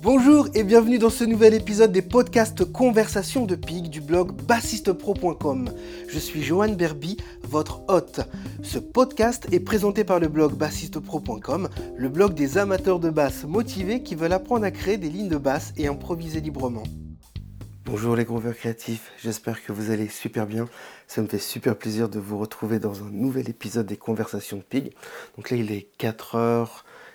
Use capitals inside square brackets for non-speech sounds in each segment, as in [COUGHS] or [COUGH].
Bonjour et bienvenue dans ce nouvel épisode des podcasts Conversations de Pig du blog bassistepro.com. Je suis Johan Berby, votre hôte. Ce podcast est présenté par le blog bassistepro.com, le blog des amateurs de basse motivés qui veulent apprendre à créer des lignes de basse et improviser librement. Bonjour les grooveurs créatifs, j'espère que vous allez super bien. Ça me fait super plaisir de vous retrouver dans un nouvel épisode des Conversations de Pig. Donc là il est 4h...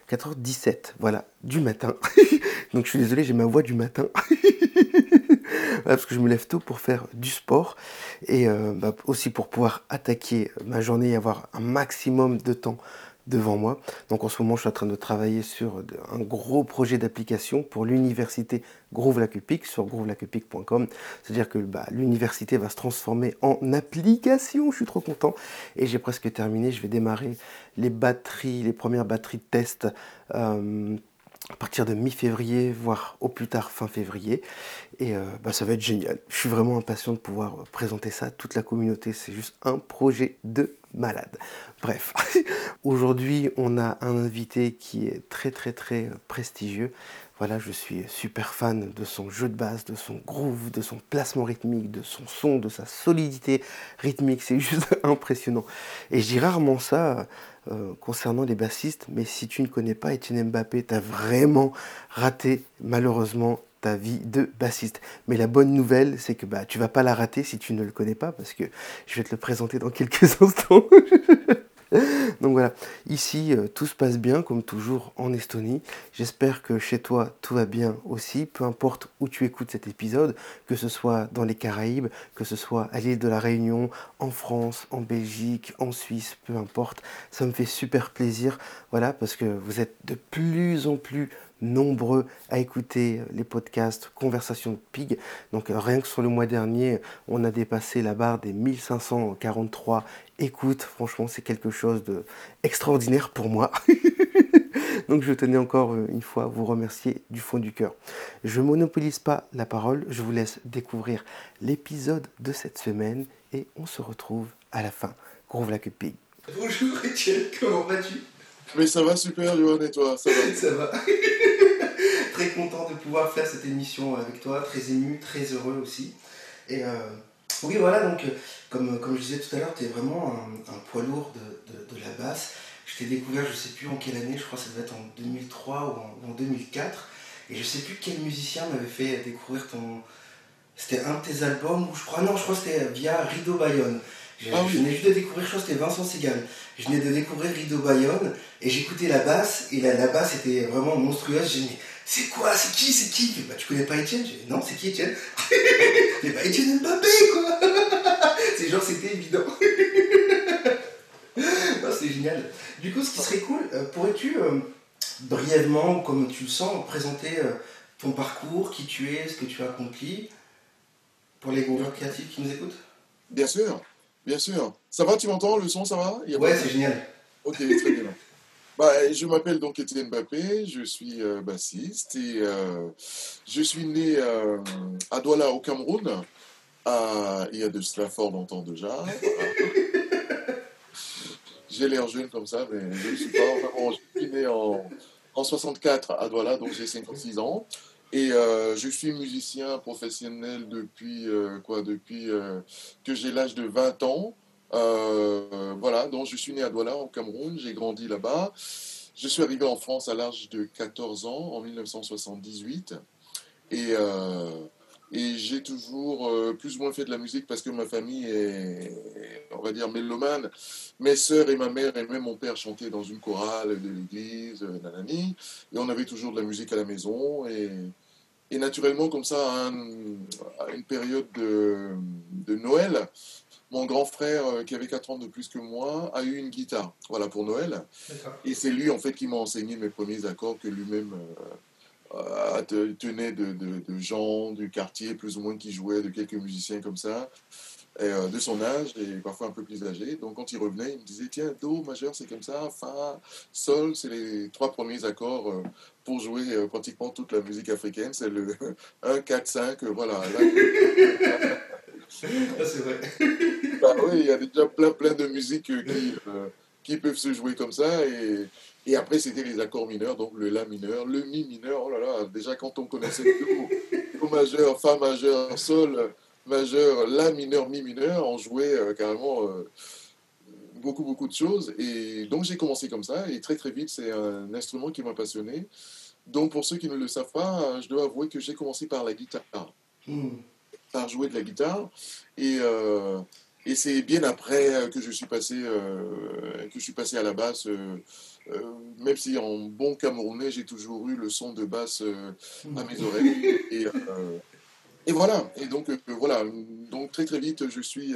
4h17, voilà, du matin. [LAUGHS] Donc je suis désolé, j'ai ma voix du matin. [LAUGHS] parce que je me lève tôt pour faire du sport et euh, bah, aussi pour pouvoir attaquer ma journée et avoir un maximum de temps devant moi. Donc en ce moment, je suis en train de travailler sur un gros projet d'application pour l'université Groove-Lacupic sur groovelacupic.com. C'est-à-dire que bah, l'université va se transformer en application. Je suis trop content. Et j'ai presque terminé. Je vais démarrer les batteries, les premières batteries de test. Euh, à partir de mi-février, voire au plus tard fin février. Et euh, bah, ça va être génial. Je suis vraiment impatient de pouvoir présenter ça à toute la communauté. C'est juste un projet de malade. Bref, [LAUGHS] aujourd'hui on a un invité qui est très très très prestigieux. Voilà, je suis super fan de son jeu de basse, de son groove, de son placement rythmique, de son son, de sa solidité rythmique. C'est [LAUGHS] juste impressionnant. Et je dis rarement ça euh, concernant les bassistes, mais si tu ne connais pas Etienne Mbappé, tu as vraiment raté malheureusement ta vie de bassiste. Mais la bonne nouvelle, c'est que bah, tu vas pas la rater si tu ne le connais pas, parce que je vais te le présenter dans quelques [LAUGHS] instants. [LAUGHS] Donc voilà, ici euh, tout se passe bien comme toujours en Estonie. J'espère que chez toi tout va bien aussi, peu importe où tu écoutes cet épisode, que ce soit dans les Caraïbes, que ce soit à l'île de la Réunion, en France, en Belgique, en Suisse, peu importe. Ça me fait super plaisir, voilà, parce que vous êtes de plus en plus nombreux à écouter les podcasts Conversation de Pig. Donc euh, rien que sur le mois dernier, on a dépassé la barre des 1543 écoutes. Franchement, c'est quelque chose de extraordinaire pour moi. [LAUGHS] Donc je tenais encore euh, une fois à vous remercier du fond du cœur. Je monopolise pas la parole, je vous laisse découvrir l'épisode de cette semaine et on se retrouve à la fin. Groove la Pig. Bonjour Etienne, comment vas-tu? Mais ça va super Johan et toi? Ça va? [LAUGHS] Ça va très content de pouvoir faire cette émission avec toi, très ému, très heureux aussi. Et euh, oui, voilà, donc comme, comme je disais tout à l'heure, tu es vraiment un, poids lourd de, de, la basse. Je t'ai découvert, je sais plus en quelle année, je crois que ça devait être en 2003 ou en, 2004. Et je sais plus quel musicien m'avait fait découvrir ton. C'était un de tes albums, ou je crois, non, je crois que c'était via Rideau Bayonne. Je, ah venais juste de découvrir, je crois que c'était Vincent Segal. Je venais de découvrir Rideau Bayonne et j'écoutais la basse, et la, la basse était vraiment monstrueuse. J'ai dit, c'est quoi C'est qui C'est qui? Bah, Tu connais pas Étienne? Non, c'est qui Étienne? [LAUGHS] Mais bah Étienne Mbappé, quoi [LAUGHS] C'est genre, c'était évident. [LAUGHS] c'est génial. Du coup, ce qui serait cool, euh, pourrais-tu euh, brièvement, comme tu le sens, présenter euh, ton parcours, qui tu es, ce que tu as accompli, pour les groupeurs créatifs qui nous écoutent? Bien sûr, bien sûr. Ça va, tu m'entends Le son, ça va? Ouais, c'est génial. Ok, très bien. Bah, je m'appelle donc Étienne Mbappé, je suis euh, bassiste et euh, je suis né euh, à Douala au Cameroun. il y a de cela fort longtemps déjà. [LAUGHS] j'ai l'air jeune comme ça, mais je ne suis pas. Enfin, je suis né en, en 64 à Douala, donc j'ai 56 ans. Et je suis musicien professionnel depuis, quoi, depuis que j'ai l'âge de 20 ans. Euh, voilà, donc je suis né à Douala, au Cameroun, j'ai grandi là-bas. Je suis arrivé en France à l'âge de 14 ans, en 1978. Et, euh, et j'ai toujours euh, plus ou moins fait de la musique parce que ma famille est, on va dire, mélomane. Mes sœurs et ma mère et même mon père chantaient dans une chorale de l'église, nanani. Et on avait toujours de la musique à la maison. Et, naturellement, comme ça, à, une période de, de Noël, mon grand frère, euh, qui avait 4 ans de plus que moi, a eu une guitare, voilà, pour Noël. Et c'est lui, en fait, qui m'a enseigné mes premiers accords que lui-même euh, tenait de, gens du quartier, plus ou moins, qui jouaient, de quelques musiciens comme ça, euh, de son âge, et parfois un peu plus âgé. Donc, quand il revenait, il me disait, tiens, Do majeur, c'est comme ça, Fa, Sol, c'est les trois premiers accords pour jouer pratiquement toute la musique africaine. C'est le 1, 4, 5, voilà. [LAUGHS] [LAUGHS] Ah, c'est vrai. Bah oui, il y a déjà plein, plein de musiques euh, qui, euh, qui peuvent se jouer comme ça. Et, Et après, c'était les accords mineurs, donc le La mineur, le Mi mineur. Oh là là, déjà quand on connaissait le Do [LAUGHS] majeur, Fa majeur, Sol majeur, La mineur, Mi mineur, on jouait euh, carrément euh, beaucoup, beaucoup de choses. Et donc j'ai commencé comme ça, et très très vite, c'est un instrument qui m'a passionné. Donc pour ceux qui ne le savent pas, je dois avouer que j'ai commencé par la guitare. Hmm. Par jouer de la guitare. Et. Euh, et c'est bien après que je suis passé, que je suis passé à la basse euh, même si en bon Camerounais, j'ai toujours eu le son de basse euh, à mes oreilles. [LAUGHS] Et, euh, et voilà. Et donc, voilà. Donc, très, très vite, je suis.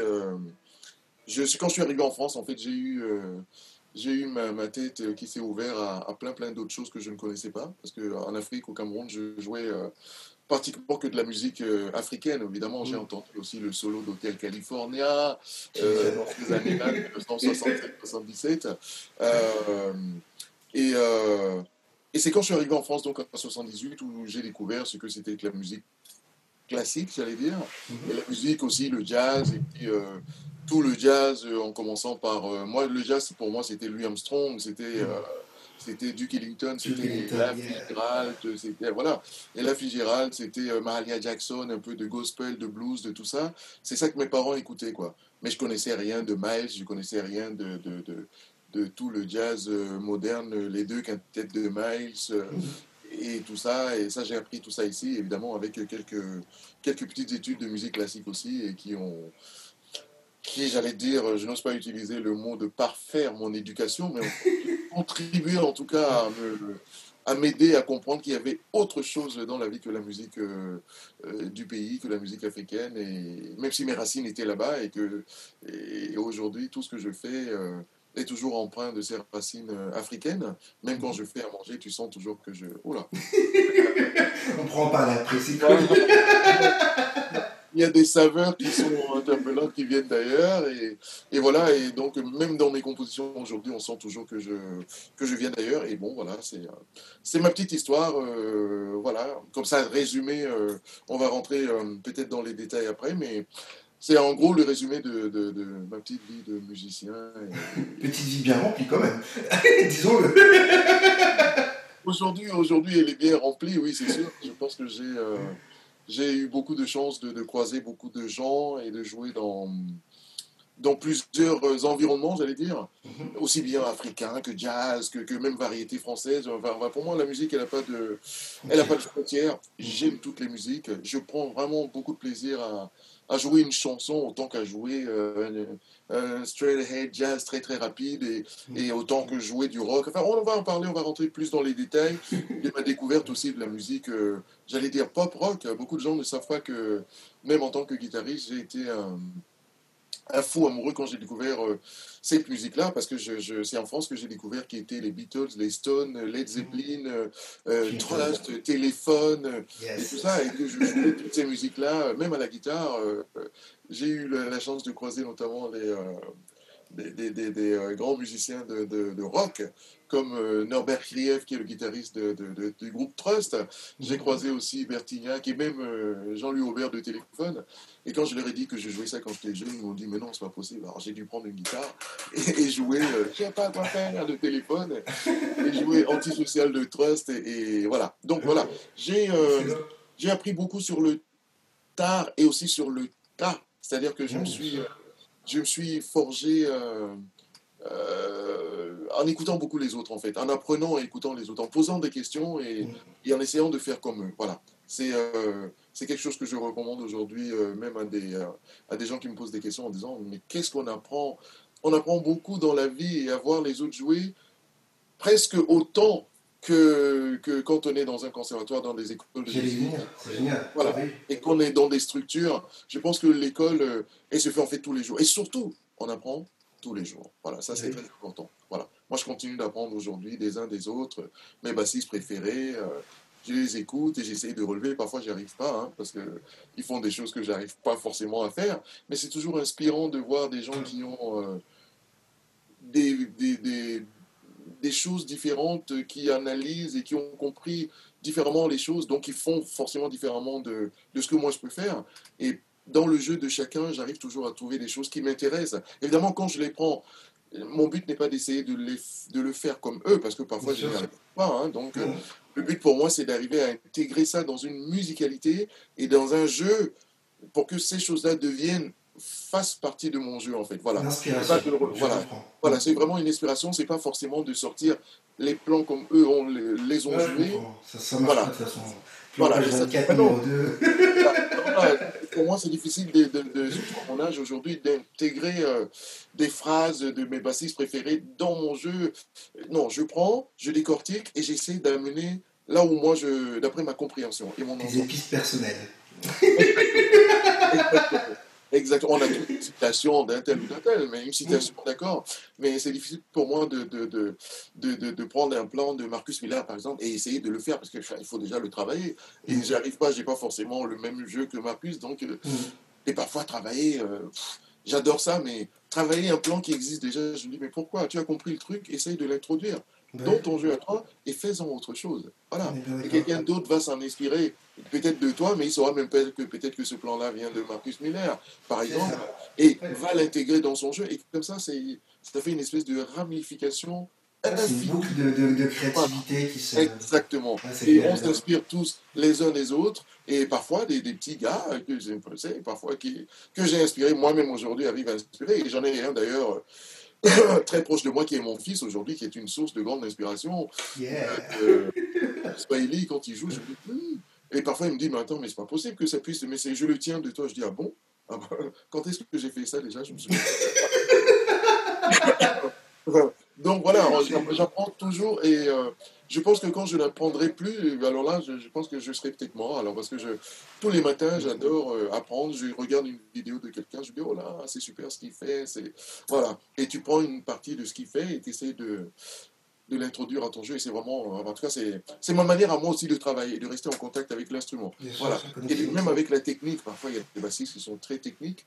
Je, quand je suis arrivé en France, en fait, j'ai eu, j'ai eu ma, ma, tête qui s'est ouverte à, plein, plein d'autres choses que je ne connaissais pas. Parce qu'en Afrique, au Cameroun, je jouais pratiquement que de la musique africaine. Évidemment, j'ai mm. entendu aussi le solo d'Hotel California euh, dans les années 1977. Euh, et, euh, et c'est quand je suis arrivé en France, donc en 78, où j'ai découvert ce que c'était que la musique classique, j'allais dire, mm-hmm. et la musique aussi, le jazz, et puis tout le jazz, en commençant par... moi, le jazz, pour moi, c'était Louis Armstrong, c'était... C'était Duke Ellington, c'était la Fitzgerald, c'était voilà. Et la Fitzgerald, c'était euh, Mahalia Jackson, un peu de gospel, de blues, de tout ça. C'est ça que mes parents écoutaient quoi. Mais je connaissais rien de Miles, je connaissais rien de, de, de, de tout le jazz euh, moderne, les deux quintettes de Miles. Euh, et tout ça, et ça j'ai appris tout ça ici, évidemment avec quelques, quelques petites études de musique classique aussi, et qui ont, qui, j'allais dire, je n'ose pas utiliser le mot de parfaire mon éducation, mais contribué en tout cas à m'aider à comprendre qu'il y avait autre chose dans la vie que la musique euh, euh, du pays, que la musique africaine, et même si mes racines étaient là-bas, et que et aujourd'hui, tout ce que je fais euh, est toujours empreint de ces racines africaines. Même quand je fais à manger, tu sens toujours que je... Oh là [LAUGHS] On prend pas la précision [LAUGHS] il y a des saveurs qui sont interpellantes, qui viennent d'ailleurs. Et, et, voilà, et donc même dans mes compositions aujourd'hui, on sent toujours que je, que je viens d'ailleurs. Et bon, voilà, c'est, ma petite histoire. Euh, voilà, comme ça, résumé, euh, on va rentrer euh, peut-être dans les détails après, mais c'est en gros le résumé de, de, de ma petite vie de musicien. [LAUGHS] Petite vie bien remplie quand même, [LAUGHS] disons-le. aujourd'hui, aujourd'hui, elle est bien remplie, oui, c'est sûr. Je pense que j'ai j'ai eu beaucoup de chance de, croiser beaucoup de gens et de jouer dans, dans plusieurs environnements, j'allais dire, mhm. aussi bien africains que jazz, que, que même variété française. Enfin, pour moi, la musique, elle n'a pas de, elle a pas de frontières. J'aime toutes les musiques. Je prends vraiment beaucoup de plaisir à, à jouer une chanson autant qu'à jouer euh, un, straight ahead jazz très très rapide et, mm. et, autant que jouer du rock. Enfin, on va en parler, on va rentrer plus dans les détails. [LAUGHS] Et ma découverte aussi de la musique, euh, j'allais dire pop rock. Beaucoup de gens ne savent pas que, même en tant que guitariste, j'ai été un un fou amoureux quand j'ai découvert euh, cette musique-là, parce que je, c'est en France que j'ai découvert qui étaient les Beatles, les Stones, Led Zeppelin, euh, euh Trust, Téléphone, et tout ça, et que je jouais toutes ces musiques-là, même à la guitare. Euh, j'ai eu la, chance de croiser notamment les, des, des, des, grands musiciens de, de, de rock comme euh, Norbert Krief, qui est le guitariste de, du groupe Trust. J'ai mhm. croisé aussi Bertignac et même euh, Jean-Louis Aubert de Téléphone. Et quand je leur ai dit que je jouais ça quand j'étais jeune, ils m'ont dit Mais non, c'est pas possible. Alors j'ai dû prendre une guitare et, jouer euh, Je sais pas quoi faire de téléphone et jouer Antisocial de Trust. Et, voilà. Donc voilà. J'ai j'ai appris beaucoup sur le tard et aussi sur le tas. C'est-à-dire que je me suis, je me suis forgé. Euh, en écoutant beaucoup les autres, en fait, en apprenant et écoutant les autres, en posant des questions et, et en essayant de faire comme eux. Voilà. C'est euh, quelque chose que je recommande aujourd'hui, euh, même à des, à des gens qui me posent des questions en disant Mais qu'est-ce qu'on apprend? On apprend beaucoup dans la vie et à voir les autres jouer presque autant que, que, quand on est dans un conservatoire, dans des écoles de musique. Voilà. Et qu'on est dans des structures. Je pense que l'école, elle se fait en fait tous les jours. Et surtout, on apprend tous les jours. Voilà, ça c'est très important. Voilà. Moi je continue d'apprendre aujourd'hui des uns des autres, mes bassistes préférés. Euh, je les écoute et j'essaye de relever. Parfois, j'y arrive pas, hein, parce qu'ils font des choses que j'arrive pas forcément à faire. Mais c'est toujours inspirant de voir des gens qui ont euh, des, des, des, des, choses différentes, qui analysent et qui ont compris différemment les choses, donc ils font forcément différemment de, de ce que moi je peux faire. Et dans le jeu de chacun, j'arrive toujours à trouver des choses qui m'intéressent. Évidemment, quand je les prends mon but n'est pas d'essayer de, les, de le faire comme eux, parce que parfois je n'y arrive pas. hein. donc, euh, le but pour moi, c'est d'arriver à intégrer ça dans une musicalité et dans un jeu pour que ces choses-là deviennent, fassent partie de mon jeu, en fait. Voilà. De voilà. Voilà, c'est vraiment une inspiration, c'est pas forcément de sortir les plans comme eux ont, les, les ont Ouais, joués. Ça, ça Voilà. pas de toute façon. Voilà, Page et ça- 24, non. numéro 2. Voilà, pour moi, c'est difficile, de, de, de- surtout à mon âge aujourd'hui, d'intégrer euh, des phrases de mes bassistes préférés dans mon jeu. Non, je prends, je décortique et j'essaie d'amener là où moi, je, d'après ma compréhension et mon Des épices personnelles. [LAUGHS] Exactement. On a toute une citation d'un tel ou d'un tel, mais une citation, d'accord. Mais c'est difficile pour moi de, de, de, de, prendre un plan de Marcus Miller, par exemple, et essayer de le faire, parce qu'il faut déjà le travailler. Et Mm. j'y arrive pas, j'ai pas forcément le même jeu que Marcus, donc... euh, Mhm. et parfois, travailler, euh, j'adore ça, mais travailler un plan qui existe déjà, je me dis, mais pourquoi? Tu as compris le truc, essaye de l'introduire. Dans ton jeu à toi et fais-en autre chose. Voilà. Et quelqu'un d'autre va s'en inspirer, peut-être de toi, mais il saura même pas que peut-être que ce plan-là vient de Marcus Miller, par exemple, et va l'intégrer dans son jeu. Et comme ça, ça fait une espèce de ramification C'est une boucle de, de, de créativité qui se. Exactement. Et bien, on s'inspire tous les uns des autres. Et parfois, des, des petits gars que j'ai parfois qui, que j'ai inspiré moi-même aujourd'hui, arrivent à inspirer. Et j'en ai un d'ailleurs [COUGHS] très proche de moi qui est mon fils aujourd'hui, qui est une source de grande inspiration. Yeah. Euh, Swahili, quand il joue, je me dis, Hmm. Et parfois, il me dit, mais attends, mais c'est pas possible que ça puisse. Mais je le tiens de toi. Je dis, ah bon? Ah bah, Quand est-ce que j'ai fait ça déjà? Je me suis [LAUGHS] Donc voilà, j'app- j'apprends toujours et euh, je pense que quand je n'apprendrai plus, alors là, je, je pense que je serai peut-être mort. Alors parce que je, tous les matins, j'adore euh, apprendre. Je regarde une vidéo de quelqu'un, je dis oh là, c'est super ce qu'il fait. C'est voilà. Et tu prends une partie de ce qu'il fait et tu essaies de de l'introduire à ton jeu et c'est vraiment en tout cas c'est c'est ma manière à moi aussi de travailler de rester en contact avec l'instrument voilà et même avec la technique parfois il y a des bassistes qui sont très techniques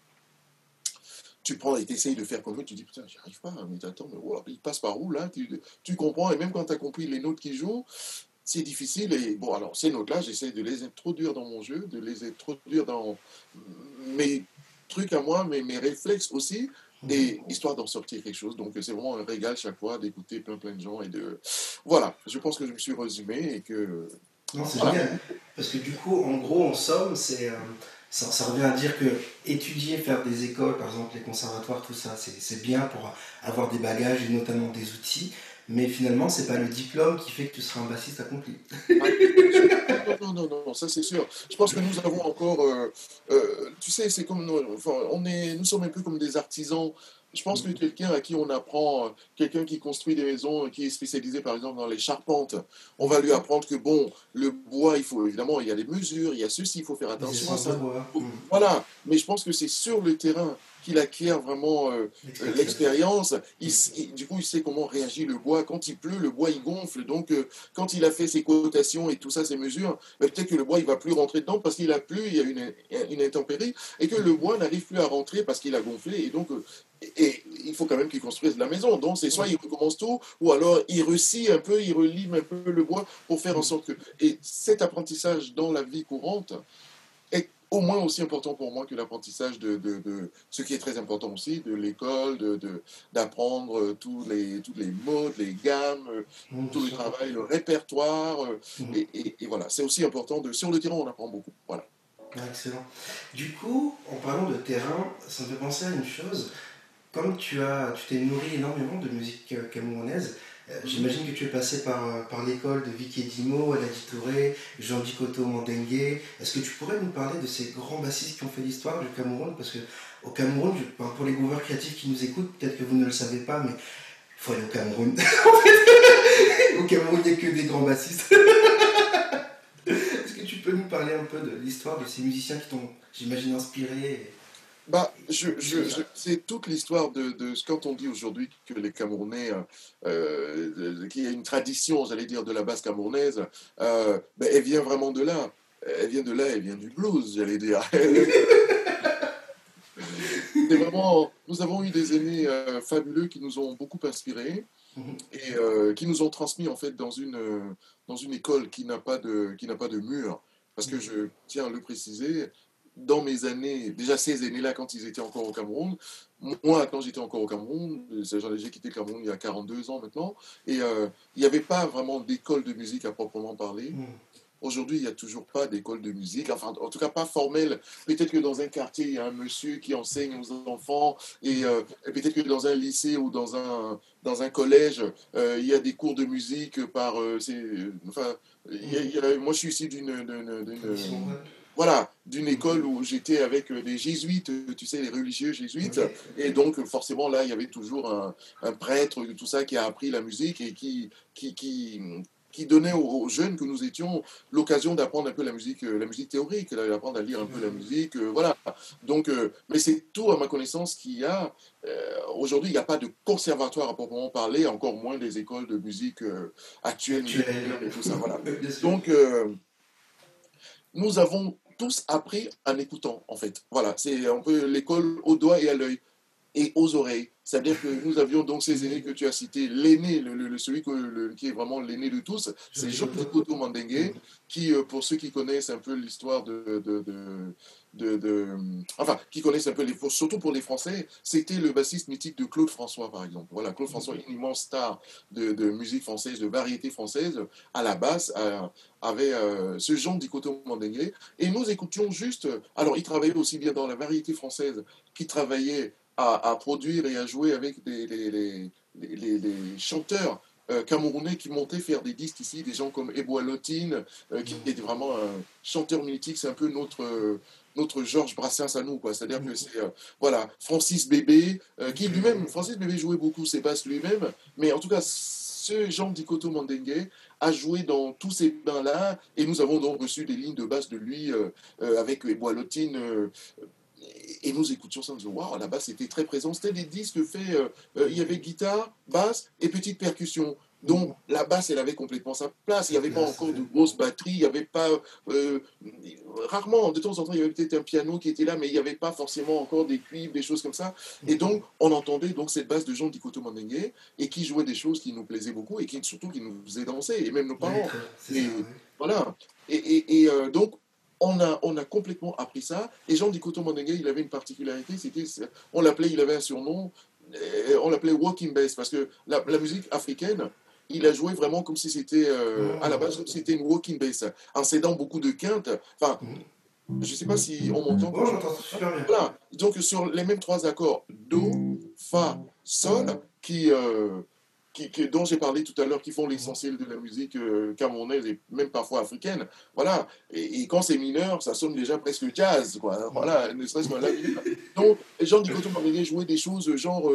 tu prends et tu essayes de faire comme eux, tu dis putain, j'y arrive pas, mais attends, mais oh, il passe par où là? Tu, tu comprends, et même quand tu as compris les notes qu'ils jouent, c'est difficile. Et bon, alors ces notes-là, j'essaie de les introduire dans mon jeu, de les introduire dans mes trucs à moi, mais mes réflexes aussi, et histoire d'en sortir quelque chose. Donc c'est vraiment un régal chaque fois d'écouter plein plein de gens et de. Voilà, je pense que je me suis résumé et que. Non, c'est Voilà. génial. Parce que du coup, en gros, en somme, c'est, euh, ça, revient à dire que étudier, faire des écoles, par exemple les conservatoires, tout ça, c'est bien pour avoir des bagages et notamment des outils. Mais finalement, c'est pas le diplôme qui fait que tu seras un bassiste accompli. Non, non, non, ça c'est sûr. Je pense que nous avons encore, euh, euh, tu sais, c'est comme, nous, enfin, on est, nous sommes un peu comme des artisans. Je pense que quelqu'un à qui on apprend, euh, quelqu'un qui construit des maisons, euh, qui est spécialisé par exemple dans les charpentes, on va lui apprendre que bon, le bois, il faut évidemment, il y a les mesures, il y a ceci, il faut faire attention à ça. Mmh. Voilà, mais je pense que c'est sur le terrain qu'il acquiert vraiment euh, euh, l'expérience. Du coup, il sait comment réagit le bois. Quand il pleut, le bois il gonfle. Donc, euh, quand il a fait ses cotations et tout ça, ses mesures, ben, peut-être que le bois il va plus rentrer dedans parce qu'il a plu, il y a une, une intempérie, et que le bois n'arrive plus à rentrer parce qu'il a gonflé. Et donc, et, il faut quand même qu'il construise la maison. Donc, c'est soit il recommence tout, ou alors il rescie un peu, il relime un peu le bois pour faire en sorte que. Et cet apprentissage dans la vie courante au moins aussi important pour moi que l'apprentissage de, de, de- ce qui est très important aussi, de l'école, de, de- d'apprendre euh, tous les, toutes les modes, les gammes, euh, Mmh, tout le travail, le répertoire. euh, Mhm. et, et- et voilà, c'est aussi important. De, sur le terrain, on apprend beaucoup. Voilà. Ah, excellent. Du coup, en parlant de terrain, ça me fait penser à une chose. Comme tu as, tu t'es nourri énormément de musique camerounaise, j'imagine que tu es passé par, euh, par l'école de Vicky Edimo, Aladi Touré, Jean Dikoto Mandengue. Est-ce que tu pourrais nous parler de ces grands bassistes qui ont fait l'histoire du Cameroun? Parce que au Cameroun, pour les gouverneurs créatifs qui nous écoutent, peut-être que vous ne le savez pas, mais il faut aller au Cameroun. [LAUGHS] Au Cameroun, il n'y a que des grands bassistes. [LAUGHS] Est-ce que tu peux nous parler un peu de l'histoire de ces musiciens qui t'ont, j'imagine, inspiré Bah, je, je- je- c'est toute l'histoire de, de ce quand on dit aujourd'hui que les Camerounais, euh, euh, qu'il y a une tradition, j'allais dire, de la basse camerounaise, euh, ben, elle vient vraiment de là. Elle vient de là, elle vient du blues, j'allais dire. [LAUGHS] C'est vraiment, nous avons eu des aînés euh, fabuleux qui nous ont beaucoup inspirés Mhm. et qui nous ont transmis en fait dans une, dans une école qui n'a pas de, qui n'a pas de mur. Parce que je tiens à le préciser, dans mes années, déjà ces années-là, quand ils étaient encore au Cameroun, moi, quand j'étais encore au Cameroun, j'ai quitté le Cameroun il y a 42 ans maintenant, et euh, il n'y avait pas vraiment d'école de musique à proprement parler. Mm. Aujourd'hui, il n'y a toujours pas d'école de musique, enfin, en tout cas pas formelle. Peut-être que dans un quartier, il y a un monsieur qui enseigne aux enfants, et, euh, peut-être que dans un lycée ou dans un, dans un collège, euh, il y a des cours de musique par. enfin, moi, je suis ici d'une voilà, d'une école où j'étais avec des jésuites, tu sais, les religieux jésuites. Et donc, forcément, là, il y avait toujours un, prêtre, tout ça, qui a appris la musique et qui, qui, qui, donnait aux, jeunes que nous étions l'occasion d'apprendre un peu la musique, la musique théorique, d'apprendre à lire un peu la musique, euh, voilà. Donc, euh, mais c'est tout à ma connaissance qu'il y a. Euh, aujourd'hui, il n'y a pas de conservatoire à proprement parler, encore moins des écoles de musique actuelles et tout ça, voilà. [LAUGHS] Donc, nous avons tous appris en écoutant, en fait. Voilà, c'est un peu l'école au doigt et à l'œil et aux oreilles. C'est-à-dire que nous avions donc ces aînés que tu as cités, l'aîné, le, celui qui est vraiment l'aîné de tous, c'est Jean-Claude Mandengue, qui, euh, pour ceux qui connaissent un peu l'histoire de, Enfin, qui connaissent un peu les... Surtout pour les Français, c'était le bassiste mythique de Claude François, par exemple. Voilà, Claude François, une immense star de, musique française, de variété française, à la basse, avait euh, ce Jean Dicoto Mandengue. Et nous écoutions juste... Alors, il travaillait aussi bien dans la variété française qu'il travaillait à, produire et à jouer avec les, les, les, chanteurs euh, camerounais qui montaient faire des disques ici, des gens comme Ebo Lotine, euh, qui était vraiment un chanteur mythique, c'est un peu notre, notre Georges Brassens à nous, quoi. C'est-à-dire que c'est, euh, voilà, Francis Bébé, qui lui-même, Francis Bébé jouait beaucoup ses basses lui-même, mais en tout cas, ce Jean Dikoto Mandengue a joué dans tous ces bains-là, et nous avons donc reçu des lignes de basse de lui avec Ebo Lotine et nous écoutions ça, nous disons, waouh, la basse était très présente. C'était des disques faits, euh, euh, il y avait guitare, basse et petite percussion. Donc la basse, elle avait complètement sa place. Il n'y avait pas encore de grosses batteries, il n'y avait pas... Euh, rarement, de temps en temps, il y avait peut-être un piano qui était là, mais il n'y avait pas forcément encore des cuivres, des choses comme ça. Et donc, on entendait donc cette basse de Jean Dikoto Mandengue, et qui jouait des choses qui nous plaisaient beaucoup, et qui surtout qui nous faisaient danser, et même nos parents. et, Voilà. Et, et donc, on a, on a complètement appris ça. Et Jean Dikoto Mandengue, il avait une particularité, c'était, on l'appelait, il avait un surnom, euh, on l'appelait Walking Bass, parce que la, musique africaine, il a joué vraiment comme si c'était, euh, à la base, comme si c'était une walking bass, en cédant beaucoup de quintes. Enfin, je ne sais pas si on m'entend. Oh. Voilà. Donc, sur les mêmes trois accords, Do, Fa, Sol, qui, euh, dont j'ai parlé tout à l'heure, qui font l'essentiel de la musique euh, camerounaise et même parfois africaine. Voilà. Et, quand c'est mineur, ça sonne déjà presque jazz, quoi. Voilà, ne serait-ce que là. Donc, Jean Dicoto m'avait jouer des choses genre.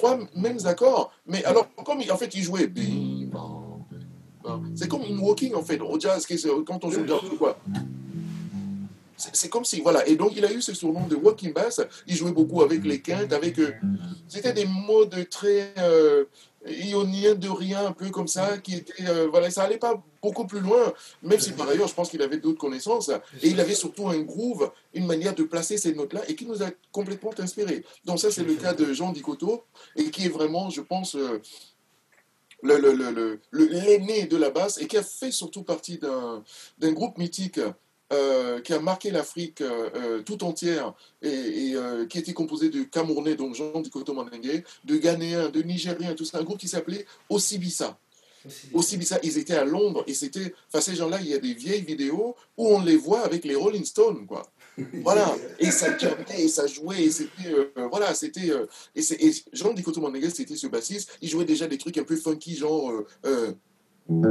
Trois mêmes accords. Mais alors, comme en fait, il jouait. C'est comme une walking, en fait, au jazz, quand on joue jazz, quoi. C'est comme si, voilà. Et donc, il a eu ce surnom de walking bass. Il jouait beaucoup avec les quintes, avec. Euh, c'était des modes très. Euh, ionien de rien, un peu comme ça, qui était, euh, voilà, ça allait pas beaucoup plus loin, même si par ailleurs, je pense qu'il avait d'autres connaissances, et il avait surtout un groove, une manière de placer ces notes-là, et qui nous a complètement inspirés. Donc ça, c'est le cas de Jean Dicoto, et qui est vraiment, je pense, euh, l'aîné le, le, de la basse, et qui a fait surtout partie d'un groupe mythique euh, qui a marqué l'Afrique euh, tout entière et, qui était composé de Camerounais, donc Jean Dikoto Mandengue, de Ghanéens, de Nigériens, tout ça, un groupe qui s'appelait Osibisa. Osibisa, ils étaient à Londres et c'était, enfin ces gens-là, il y a des vieilles vidéos où on les voit avec les Rolling Stones, quoi. [LAUGHS] Voilà, et ça et ça jouait, et c'était, voilà, c'était, et, et, Jean Dikoto Mandengue, c'était ce bassiste, il jouait déjà des trucs un peu funky, genre nous,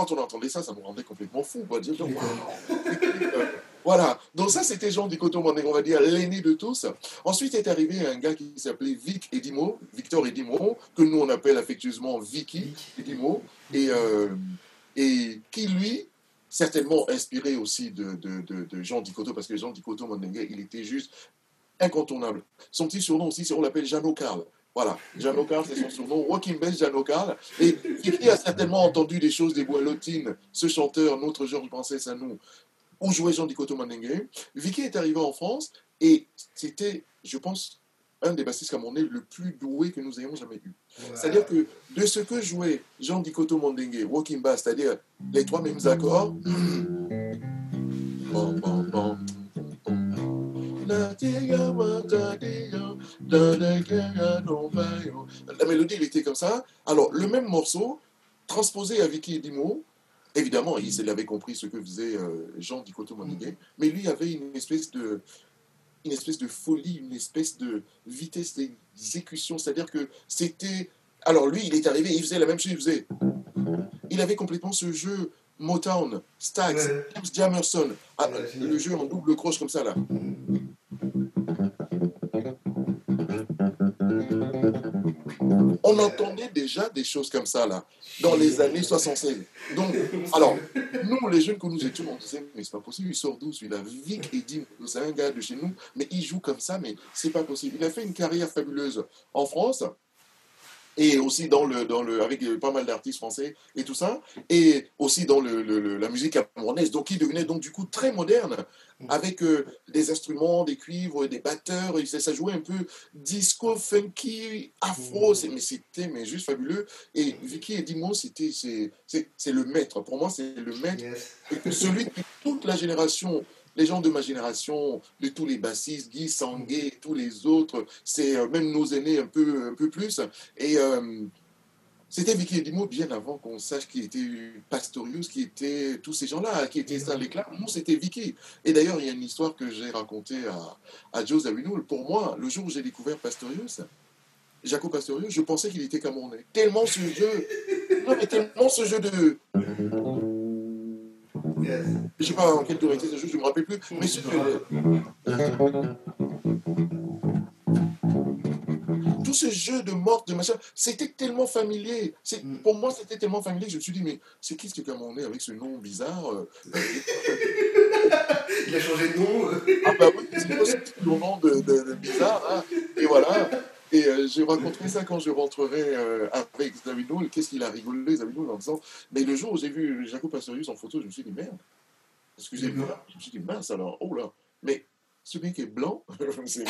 quand on entendait ça, ça nous rendait complètement fous. Dire, Voilà. Donc ça, c'était Jean Dicoto on va dire l'aîné de tous. Ensuite est arrivé un gars qui s'appelait Vic Edimo, Victor Edimo, que nous on appelle affectueusement Vicky Edimo, et, euh, et qui lui, certainement inspiré aussi de, de, de, Jean Dicoto, parce que Jean Dicoto il était juste incontournable. Son petit surnom aussi, on l'appelle Jeannot Carl. Voilà, Jeannot Carl, c'est son surnom. Walking Bass Jeannot Carl. Et qui a certainement entendu des choses des Boilotines, ce chanteur, notre Georges Princesse à nous, où jouait Jean Dicoto Mandingue. Vicky est arrivé en France et c'était, je pense, un des bassistes camerounais le plus doué que nous ayons jamais eu. C'est-à-dire que de ce que jouait Jean Dicoto Mandingue, Walking Bass, c'est-à-dire les trois mêmes accords, la mélodie, il était comme ça. Alors, le même morceau, transposé à Vicky Edimo, évidemment, il avait compris ce que faisait euh, Jean Dicoto Moniguet, mais lui avait une espèce de une espèce de folie, une espèce de vitesse d'exécution, c'est-à-dire que c'était... Alors lui, il est arrivé, il faisait la même chose, il faisait... Il avait complètement ce jeu Motown, Stax, James Jamerson, ah, le jeu en double croche comme ça là. On entendait déjà des choses comme ça, là, dans les années 76. Donc, alors, nous, les jeunes que nous étions, on disait, mais c'est pas possible, il sort d'où? Celui-là Vic dit, c'est un gars de chez nous, mais il joue comme ça, mais c'est pas possible. Il a fait une carrière fabuleuse en France et aussi dans le, dans le, avec pas mal d'artistes français et tout ça, et aussi dans le, la musique camerounaise, donc qui devenait donc du coup très moderne, avec euh, des instruments, des cuivres, des batteurs, et ça, jouait un peu disco, funky, afro, mmh. mais c'était mais juste fabuleux. Et Vicky Edimo, c'était c'est le maître, pour moi c'est le maître, celui que toute la génération les gens de ma génération, de tous les bassistes, Guy Sanguet, tous les autres, c'est euh, même nos aînés un peu, un peu plus. Et euh, c'était Vicky Edimo bien avant qu'on sache qui était Pastorius, qui était tous ces gens-là, qui étaient ça l'éclat. Moi, c'était Vicky. Et d'ailleurs, il y a une histoire que j'ai racontée à, à Joe Zawinul. Pour moi, le jour où j'ai découvert Pastorius, Jaco Pastorius, je pensais qu'il était camerounais. Tellement ce jeu, [LAUGHS] non, mais tellement ce jeu de je ne sais pas en quelle durée c'était, je ne me rappelle plus. Mais tout ce jeu de mort, de machin, c'était tellement familier. C'est, mm. pour moi, c'était tellement familier que je me suis dit, mais c'est qui ce Camerounais avec ce nom bizarre euh? [LAUGHS] Il a changé de nom. ah bah oui, c'est le nom de, bizarre. Hein. Et voilà. Et euh, j'ai raconté ça quand je rentrerai euh, avec Zavinoul. Qu'est-ce qu'il a rigolé, Zavinoul, en disant Mais le jour où j'ai vu Jaco Pastorius en photo, je me suis dit Merde, excusez-moi. Je me suis dit Mince alors, oh là. Mais ce mec est blanc. [LAUGHS] c'est,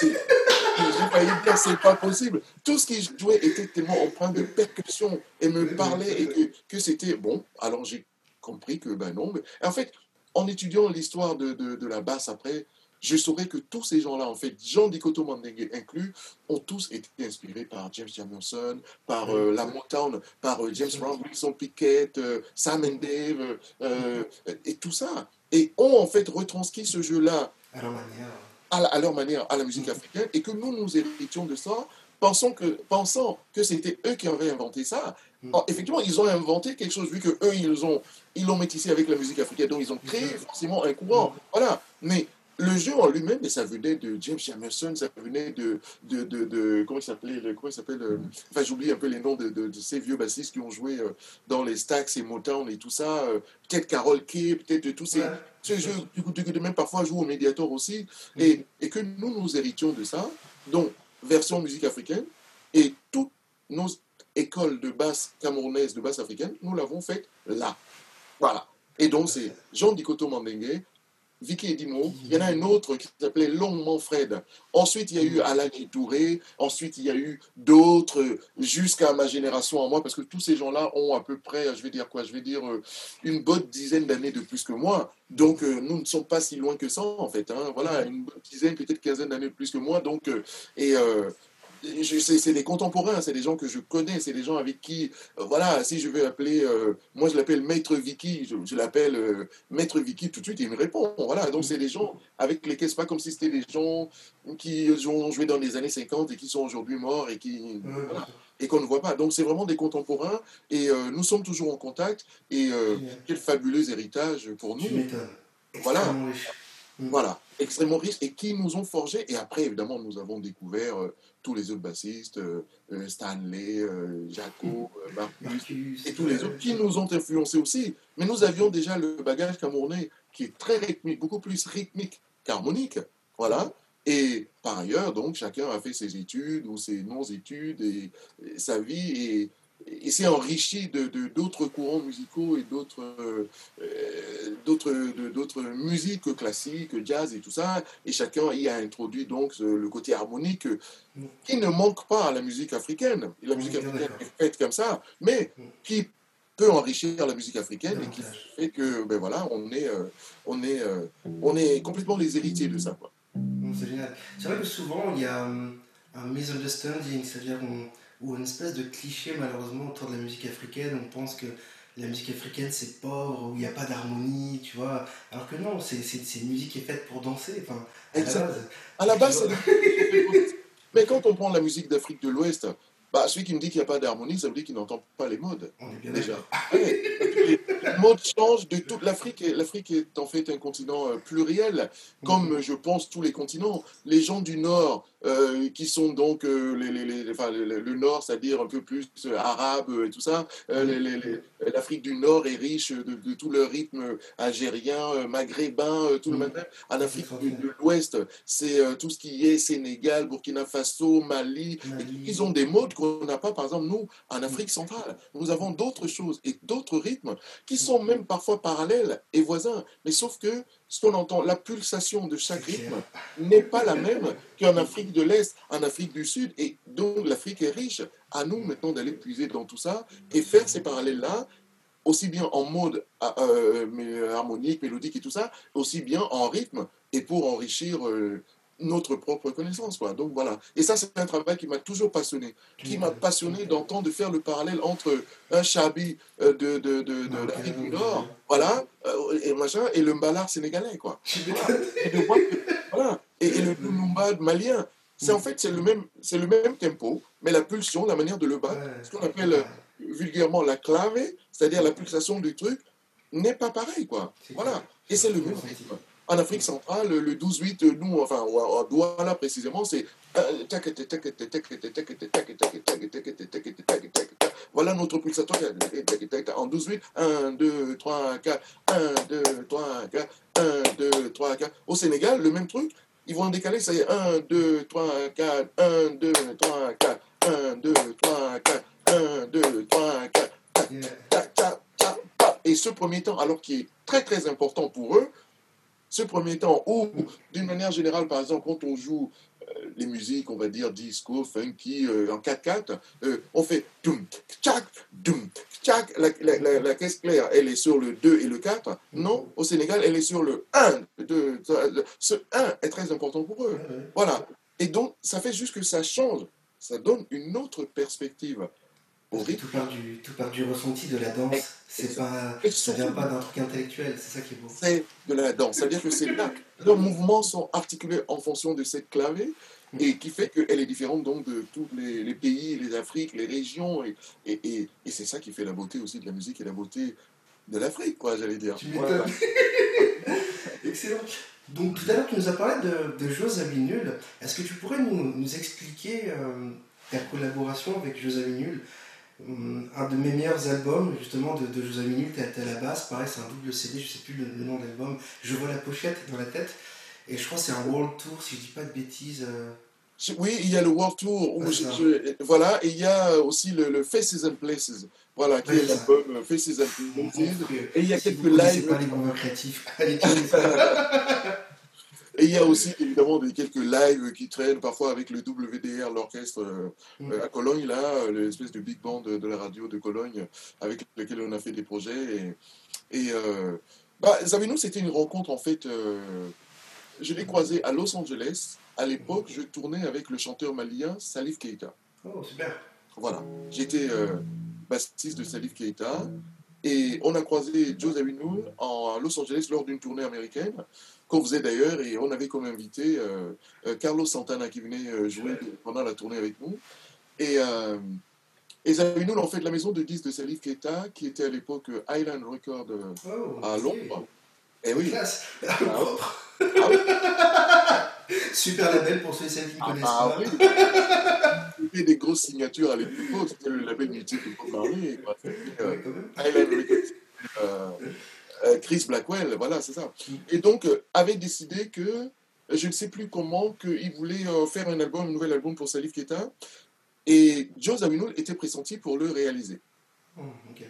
j'ai failli dire c'est pas possible. Tout ce qu'il jouait était tellement empreint de percussion et me parlait et que, que c'était bon. Alors j'ai compris que ben non. Mais, en fait, en étudiant l'histoire de, de, de la basse après, je saurais que tous ces gens-là, en fait, Jean Dicoto Mandingue inclus, ont tous été inspirés par James Jamison, par euh, la Motown, par euh, James Brown, Wilson Pickett, euh, Sam and Dave, et tout ça. Et ont en fait retranscrit ce jeu-là à leur manière. À, leur manière, à la musique africaine, et que nous nous héritions de ça, pensant que, pensant que c'était eux qui avaient inventé ça. Mm. effectivement, ils ont inventé quelque chose, vu que eux, ils ont ils l'ont métissé avec la musique africaine, donc ils ont créé forcément un courant. Mm. Voilà. Mais le jeu en lui-même, mais ça venait de James Jamerson, ça venait de, de, de, comment il s'appelait, comment il s'appelle, euh, enfin j'oublie un peu les noms de, de, ces vieux bassistes qui ont joué euh, dans les Stax et Motown et tout ça, euh, peut-être Carol Kay, peut-être tous ces, ces jeux, du coup, même parfois jouent au Mediator aussi, mm. et, et, que nous nous héritions de ça, donc version musique africaine, et toutes nos écoles de basse camerounaise, de basse africaine, nous l'avons fait là. Voilà. Et donc c'est Jean Dicoto Mandengue, Vicky Edimo. Il y en a un autre qui s'appelait Longuement Fred. Ensuite, il y a eu Alain Touré. Ensuite, il y a eu d'autres jusqu'à ma génération à moi, parce que tous ces gens-là ont à peu près, je vais dire quoi Je vais dire euh, une bonne dizaine d'années de plus que moi. Donc, euh, nous ne sommes pas si loin que ça, en fait. Hein. Voilà, une bonne dizaine, peut-être quinzaine d'années de plus que moi. Donc, euh, et c'est des contemporains, c'est des gens que je connais, c'est des gens avec qui, euh, voilà, si je veux appeler, euh, moi je l'appelle Maître Vicky, je, l'appelle euh, Maître Vicky, tout de suite il me répond, voilà, donc c'est des gens avec lesquels c'est pas comme si c'était des gens qui ont joué dans les années 50 et qui sont aujourd'hui morts et qui, et qu'on ne voit pas. Donc c'est vraiment des contemporains et nous sommes toujours en contact et quel fabuleux héritage pour nous. Voilà. Mm. Voilà, extrêmement riches et qui nous ont forgés. Et après, évidemment, nous avons découvert euh, tous les autres bassistes, euh, euh, Stanley, euh, Jaco, euh, Marcus, et tous les autres qui nous ont influencés aussi. Mais nous avions déjà le bagage camerounais qui est très rythmique, beaucoup plus rythmique qu'harmonique. Voilà. Et par ailleurs, donc, chacun a fait ses études ou ses non-études et, et sa vie et, et s'est enrichi de de- d'autres courants musicaux et d'autres euh, d'autres de- d'autres musiques classiques, jazz et tout ça. Et chacun y a introduit donc le côté harmonique qui ne manque pas à la musique africaine. Et la musique africaine est faite comme ça, mais qui peut enrichir la musique africaine et qui fait que ben voilà, on est euh, on est euh, on est complètement les héritiers de ça. C'est génial. C'est vrai que souvent, il y a hum, un misunderstanding, c'est-à-dire on- ou une espèce de cliché malheureusement autour de la musique africaine. On pense que la musique africaine c'est pauvre, où il n'y a pas d'harmonie, tu vois. Alors que non, c'est une musique qui est faite pour danser. Enfin, à la base. À la base, mais quand on prend la musique d'Afrique de l'Ouest, bah, celui qui me dit qu'il n'y a pas d'harmonie, ça veut dire qu'il n'entend pas les modes. On est bien Déjà. Ouais, les modes changent de toute l'Afrique. L'Afrique est en fait un continent euh, pluriel, comme euh, je pense tous les continents. Les gens du Nord, euh, qui sont donc euh, les, les- les- enfin, le, Nord, c'est-à-dire un peu plus euh, arabe et tout ça, l'Afrique du Nord est riche de, de tout le rythme algérien, maghrébin, tout le matin. En Afrique de l'Ouest, c'est tout ce qui est Sénégal, Burkina Faso, Mali. ils ont des modes qu'on n'a pas, par exemple, nous, en Afrique centrale. Nous avons d'autres choses et d'autres rythmes qui sont même parfois parallèles et voisins. Mais sauf que ce qu'on entend, la pulsation de chaque rythme n'est pas la même qu'en Afrique de l'Est, en Afrique du Sud. Et donc l'Afrique est riche. À nous maintenant d'aller puiser dans tout ça et faire ces parallèles-là, aussi bien en mode ah, euh, harmonique, mélodique et tout ça, aussi bien en rythme et pour enrichir euh, notre propre connaissance. Quoi. Donc voilà. Et ça, c'est un travail qui m'a toujours passionné, qui m'a passionné d'entendre, de faire le parallèle entre un chabi euh, de, de, de, de l'Afrique du Nord, voilà, euh, et machin, et le mbalard sénégalais, quoi. [LAUGHS] Et voilà. Le lumumba malien. C'est en fait, c'est le même, c'est le même tempo, mais la pulsion, la manière de le battre, ce qu'on appelle euh, vulgairement la clave, c'est-à-dire la pulsation du truc, n'est pas pareil, quoi. Voilà. Et c'est le même rythme. En Afrique centrale, le 12-8, nous, enfin, à Douala précisément, c'est. Voilà notre pulsatoire. En 12-8, 1, 2, 3, 4, 1, 2, 3, 4, 1, 2, 3, 4. Au Sénégal, le même truc. Ils vont décaler, ça y est, 1, 2, 3, 4, 1, 2, 3, 4, 1, 2, 3, 4, 1, 2, 3, 4. Yeah. Tac, tac, tac, tac. Et ce premier temps, alors qui est très très important pour eux, ce premier temps où, d'une manière générale, par exemple, quand on joue euh, les musiques, on va dire disco, funky, euh, en 4-4, euh, on fait doum, tchac, doum, tchac. La, la, la, la caisse claire, elle est sur le 2 et le 4. Non, au Sénégal, elle est sur le 1. 2, ce 1 est très important pour eux. Voilà. Et donc, ça fait juste que ça change. Ça donne une autre perspective Tout part, du, tout part du ressenti de la danse. C'est pas, ça vient pas d'un truc intellectuel. C'est ça qui est beau. c'est de la danse. C'est-à-dire que c'est là. Leurs mouvements sont articulés en fonction de cette clavée et qui fait qu'elle est différente donc de tous les, les pays, les Afriques, les régions. Et, et, et, et c'est ça qui fait la beauté aussi de la musique et la beauté de l'Afrique, quoi, j'allais dire. Tu Voilà. [LAUGHS] Excellent. Donc tout à l'heure, tu nous as parlé de, de José Nul. Est-ce que tu pourrais nous, nous expliquer euh, ta collaboration avec José Nul Un de mes meilleurs albums, justement, de, de José Nul, t'es à la base. Pareil, c'est un double CD, je sais plus le, le nom de l'album. Je vois la pochette dans la tête. Et je crois que c'est un World Tour, si je dis pas de bêtises. euh. Oui, il y a le World Tour. Où Ouais, je- ça. je- voilà, et il y a aussi le, le Faces and Places. Voilà, qui est l'album euh, Faces and Places. Et il y a si quelques lives. pas les créatifs. [LAUGHS] [LAUGHS] Et il y a aussi évidemment des, quelques lives qui traînent parfois avec le WDR, l'orchestre euh, Mm. à Cologne, là, l'espèce de big band de, de la radio de Cologne avec lequel on a fait des projets. Et, et euh, bah, Zavino, c'était une rencontre en fait. euh, je l'ai croisé à Los Angeles. À l'époque, je tournais avec le chanteur malien Salif Keita. Oh, super. Voilà. J'étais bassiste de Salif Keita. Et on a croisé Joe Zawinul à Los Angeles lors d'une tournée américaine, qu'on faisait d'ailleurs, et on avait comme invité euh, euh, Carlos Santana qui venait euh, jouer pendant la tournée avec nous. Et, et Zawinul, en fait, la maison de disques de Salif Keita, qui était à l'époque Island Record Oh, à. Londres, Eh oui. Classe. Ah oui. [LAUGHS] Ah oui. Super label pour ceux et celles qui Ah, connaissent bah pas. oui. C'était des grosses signatures à l'époque. C'était le label mythique de Bob Marley. C'était, euh. Island Records. Euh, euh, Chris Blackwell, voilà, c'est ça. Et donc, euh, avait décidé que, euh, je ne sais plus comment, qu'il voulait euh, faire un album, un nouvel album pour Salif Keita. Et Joe Zawinul était pressenti pour le réaliser. Ok.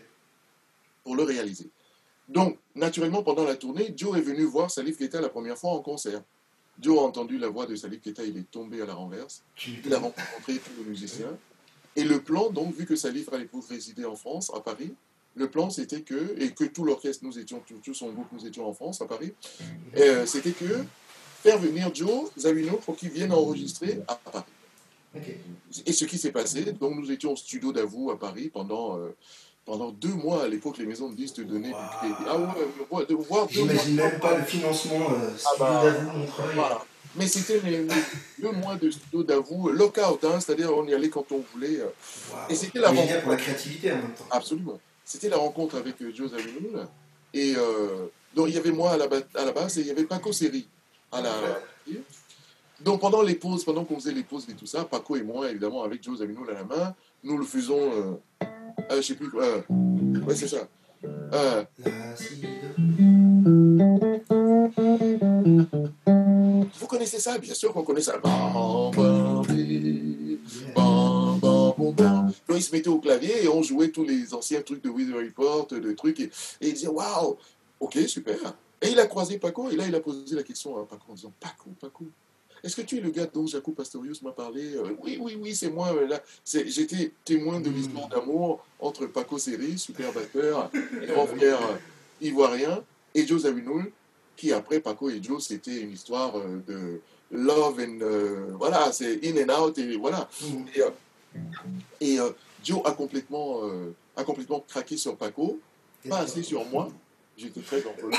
Pour le réaliser. Donc, naturellement, pendant la tournée, Joe est venu voir Salif Keita la première fois en concert. Joe a entendu la voix de Salif Keita, il est tombé à la renverse. Il a rencontré tous les musiciens. Et le plan, donc, vu que Salif à l'époque résidait en France, à Paris, le plan c'était que, et que tout l'orchestre, nous étions, tout, tout son groupe, nous étions en France, à Paris, euh, c'était que faire venir Joe Zawinul pour qu'il vienne enregistrer à Paris. Et ce qui s'est passé, donc nous étions au studio d'Avou à Paris pendant, euh, pendant deux mois. À l'époque, les maisons de disques donnaient du Wow. crédit. Ah ouais, de voir deux. J'imagine même pas le financement euh, Ah bah, d'Avou. Voilà. Mais c'était deux mois de studio d'Avou, lockout, hein, c'est-à-dire on y allait quand on voulait. euh. Et c'était la Mais rencontre. bien pour la créativité en même temps. Absolument. C'était la rencontre avec euh, Joe Zawinul. Et euh, donc il y avait moi à la, à la base et il y avait Paco Seri à la. Donc pendant les pauses, pendant qu'on faisait les pauses et tout ça, Paco et moi, évidemment, avec Joe Zawinul à la main, nous le faisons. Euh, euh, je sais plus. Euh, ouais, c'est ça. Vous connaissez ça? Bien sûr qu'on connaît ça. Bam, bam, bi, Donc il se mettait au clavier et on jouait tous les anciens trucs de Weather Report, de trucs. Et, et il disait Waouh, ok, super. Et il a croisé Paco et là il a posé la question à Paco en disant Paco, Paco. Est-ce que tu es le gars dont Jaco Pastorius m'a parlé? Euh, Oui, oui, oui, c'est moi. euh, Là, J'étais témoin de l'histoire d'amour entre Paco Seri, super batteur, grand frère euh, ivoirien, et Joe Zawinul, qui après Paco et Joe, c'était une histoire de love and voilà, c'est in and out et voilà. Et, euh, et, euh, Joe a complètement, euh, a complètement craqué sur Paco, pas assez sur moi. J'étais très dans le.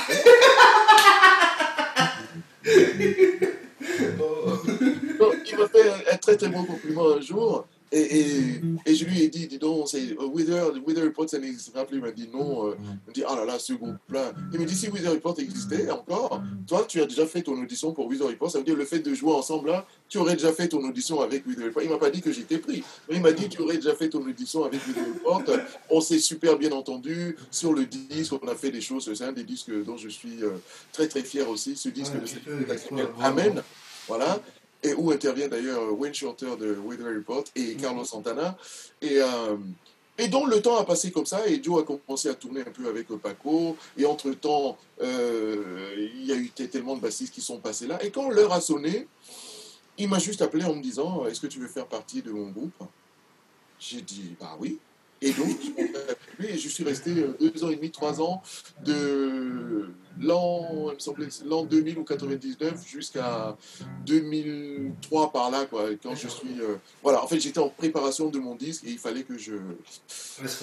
Donc, [LAUGHS] il m'a fait un, un très très bon compliment un jour. Et, et, et je lui ai dit, dis donc, c'est euh, Wither, Wither Report, ça n'existe pas plus. Il m'a dit non. euh, il me dit, ah là là, ce groupe-là. Il me dit, si Wither Report existait encore, toi, tu as déjà fait ton audition pour Wither Report. Ça veut dire le fait de jouer ensemble là, tu aurais déjà fait ton audition avec Wither Report. Il m'a pas dit que j'étais pris. Mais il m'a dit, tu aurais déjà fait ton audition avec Wither Report. On s'est super bien entendu sur le disque. On a fait des choses. C'est un des disques dont je suis euh, très très fier aussi. Ce disque Ouais, de cette. Amen. Voilà. Et où intervient d'ailleurs Wayne Shorter de Weather Report et Carlos Santana. Et, euh, et donc le temps a passé comme ça et Joe a commencé à tourner un peu avec Paco. Et entre-temps, euh, il y a eu tellement de bassistes qui sont passés là. Et quand l'heure a sonné, il m'a juste appelé en me disant Est-ce que tu veux faire partie de mon groupe? J'ai dit Bah oui. Et donc, je suis resté euh, deux ans et demi, trois ans, de l'an, il me semblait, l'an 2000 ou 99 jusqu'à 2003 par là, quoi, quand je suis... euh, voilà, en fait, j'étais en préparation de mon disque et il fallait que je,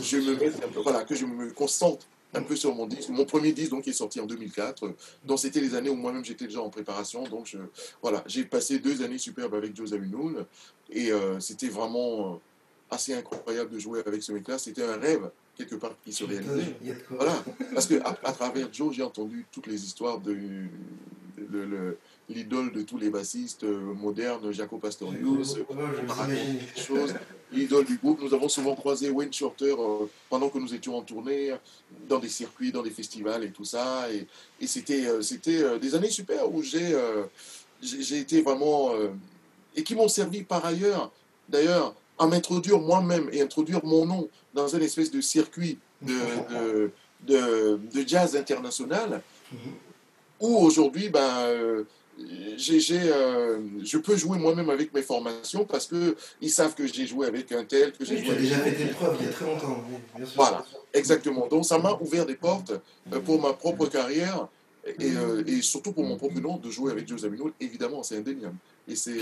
je me mette, voilà, que je me concentre un peu sur mon disque. Mon premier disque, donc, est sorti en 2004. euh, Donc, c'était les années où moi-même j'étais déjà en préparation. Donc, voilà, j'ai passé deux années superbes avec Joe Zawinul. Et euh, c'était vraiment euh, assez incroyable de jouer avec ce mec-là. C'était un rêve, quelque part, qui se réalisait. Voilà, parce que à, à travers Joe, j'ai entendu toutes les histoires de le- le- l'idole de tous les bassistes euh, modernes, Jaco Pastorius, on des choses, l'idole du groupe. Nous avons souvent croisé Wayne Shorter euh, pendant que nous étions en tournée, dans des circuits, dans des festivals et tout ça. Et, et c'était euh, des années super où j'ai été vraiment... et qui m'ont servi par ailleurs, d'ailleurs, à m'introduire moi-même et introduire mon nom dans un espèce de circuit de, de, de, de jazz international Mhm. où aujourd'hui, ben, euh, euh, je peux jouer moi-même avec mes formations parce qu'ils savent que j'ai joué avec un tel, que j'ai Oui, joué avec déjà fait tes preuves il y a très longtemps. oui, bien sûr. Voilà, exactement. Donc ça m'a ouvert des portes euh, pour ma propre carrière et, euh, et surtout pour mon propre nom de jouer avec Joe Zawinul. Évidemment, c'est indéniable. Et c'est,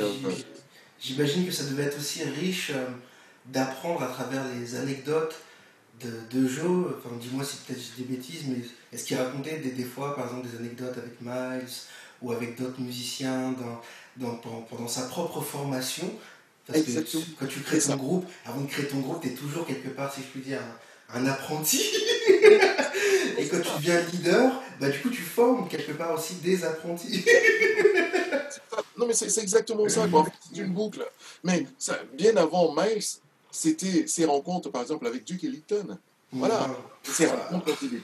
J'imagine que ça devait être aussi riche euh, d'apprendre à travers les anecdotes de, de Joe. Enfin, dis-moi si peut-être j'ai des bêtises, mais est-ce qu'il racontait des, des fois, par exemple, des anecdotes avec Miles ou avec d'autres musiciens dans, dans- pendant, pendant sa propre formation? Parce que quand tu crées ton groupe, avant de créer ton groupe, tu es toujours quelque part, si je puis dire, un, un apprenti. [LAUGHS] Et quand tu deviens leader, bah, du coup, tu formes quelque part aussi des apprentis. [LAUGHS] non, mais c'est exactement ça, quoi. C'est une boucle. Mais ça, bien avant Miles, c'était ses rencontres, par exemple, avec Duke Ellington. Voilà, c'est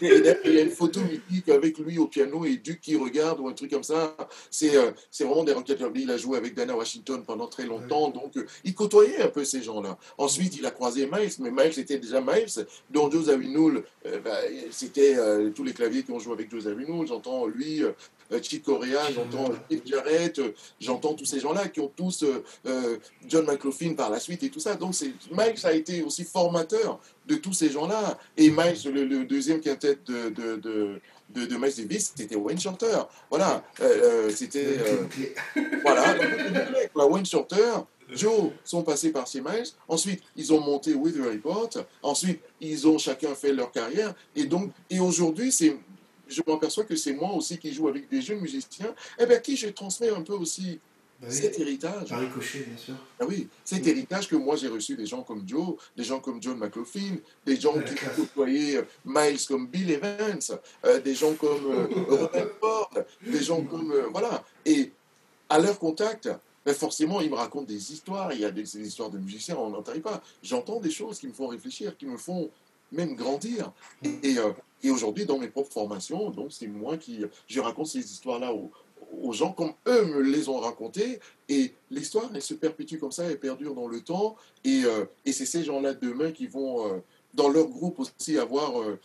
il y a une photo mythique avec lui au piano et Duke qui regarde ou un truc comme ça. C'est euh, vraiment des requêtes. Il a joué avec Dana Washington pendant très longtemps, donc euh, il côtoyait un peu ces gens-là. Ensuite, il a croisé Miles, mais Miles était déjà Miles, dont Joe Zawinul, euh, bah, c'était tous les claviers qui ont joué avec Joe Zawinul. J'entends lui, Chick Corea, j'entends Steve Jarrett, j'entends tous ces gens-là qui ont tous John McLaughlin par la suite et tout ça. Donc Miles a été aussi formateur de tous ces gens-là. Et Miles, le, deuxième quintet de, de, de, de, de Miles Davis, c'était Wayne Shorter. Voilà, euh, euh, c'était... Euh, [LAUGHS] voilà, Wayne Shorter, Joe sont passés par ces Miles. Ensuite, ils ont monté With the Report. Ensuite, ils ont chacun fait leur carrière. Et donc, et aujourd'hui, c'est je m'aperçois que c'est moi aussi qui joue avec des jeunes musiciens, eh bien, qui je transmets un peu aussi bah cet héritage. bien sûr. Ah oui, cet héritage que moi j'ai reçu des gens comme Joe, des gens comme John McLaughlin, des gens qui ont côtoyé euh, Miles comme Bill Evans, euh, des gens comme euh, [LAUGHS] Robert Ford, des gens comme. voilà. Et à leur contact, ben forcément, ils me racontent des histoires. Il y a des, histoires de musiciens, on n'entend pas. J'entends des choses qui me font réfléchir, qui me font même grandir. Et, et aujourd'hui, dans mes propres formations, donc c'est moi qui je raconte ces histoires-là aux, aux gens comme eux me les ont racontés. Et l'histoire, elle se perpétue comme ça, elle perdure dans le temps. Et, euh, et c'est ces gens-là demain qui vont, euh, dans leur groupe aussi, avoir euh,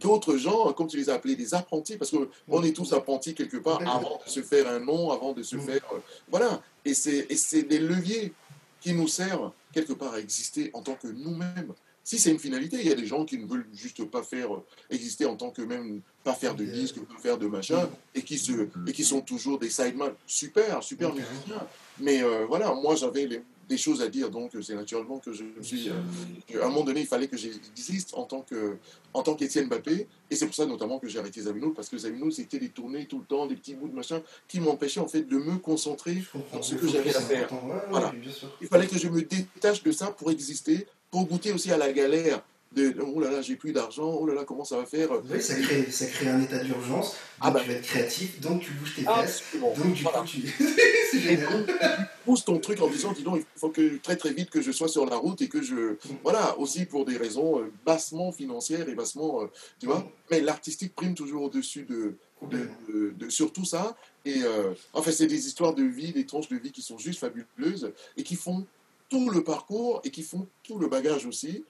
d'autres gens, comme tu les as appelés, des apprentis, parce qu'on est tous apprentis quelque part avant de se faire un nom, avant de se faire... voilà. Et c'est des leviers qui nous servent quelque part à exister en tant que nous-mêmes. Si c'est une finalité, il y a des gens qui ne veulent juste pas faire euh, exister en tant que même, pas faire de disques, pas faire de machin, et qui, se, et qui sont toujours des sidemen super, super musiciens. Mais euh, voilà, moi j'avais des choses à dire, donc c'est naturellement que je suis. Euh, à un moment donné, il fallait que j'existe en tant que en tant qu'Étienne Mbappé, et c'est pour ça notamment que j'ai arrêté Zamino, parce que Zamino c'était des tournées tout le temps, des petits bouts de machin, qui m'empêchaient en fait de me concentrer sur ce que j'avais à faire. voilà. Il fallait que je me détache de ça pour exister, pour goûter aussi à la galère de oh là là, j'ai plus d'argent, oh là là, comment ça va faire? Oui, ça crée, ça crée un état d'urgence, ah donc bah. tu vas être créatif, donc tu bouges tes fesses, donc du coup tu. [LAUGHS] c'est génial. tu pousses ton truc en disant, dis donc, il faut que très très vite que je sois sur la route et que je. Voilà, aussi pour des raisons euh, bassement financières et bassement. Euh, tu vois, mm. mais l'artistique prime toujours au-dessus de, de, de, sur tout ça. Et euh, en fait, c'est des histoires de vie, des tranches de vie qui sont juste fabuleuses et qui font tout le parcours et qui font tout le bagage aussi,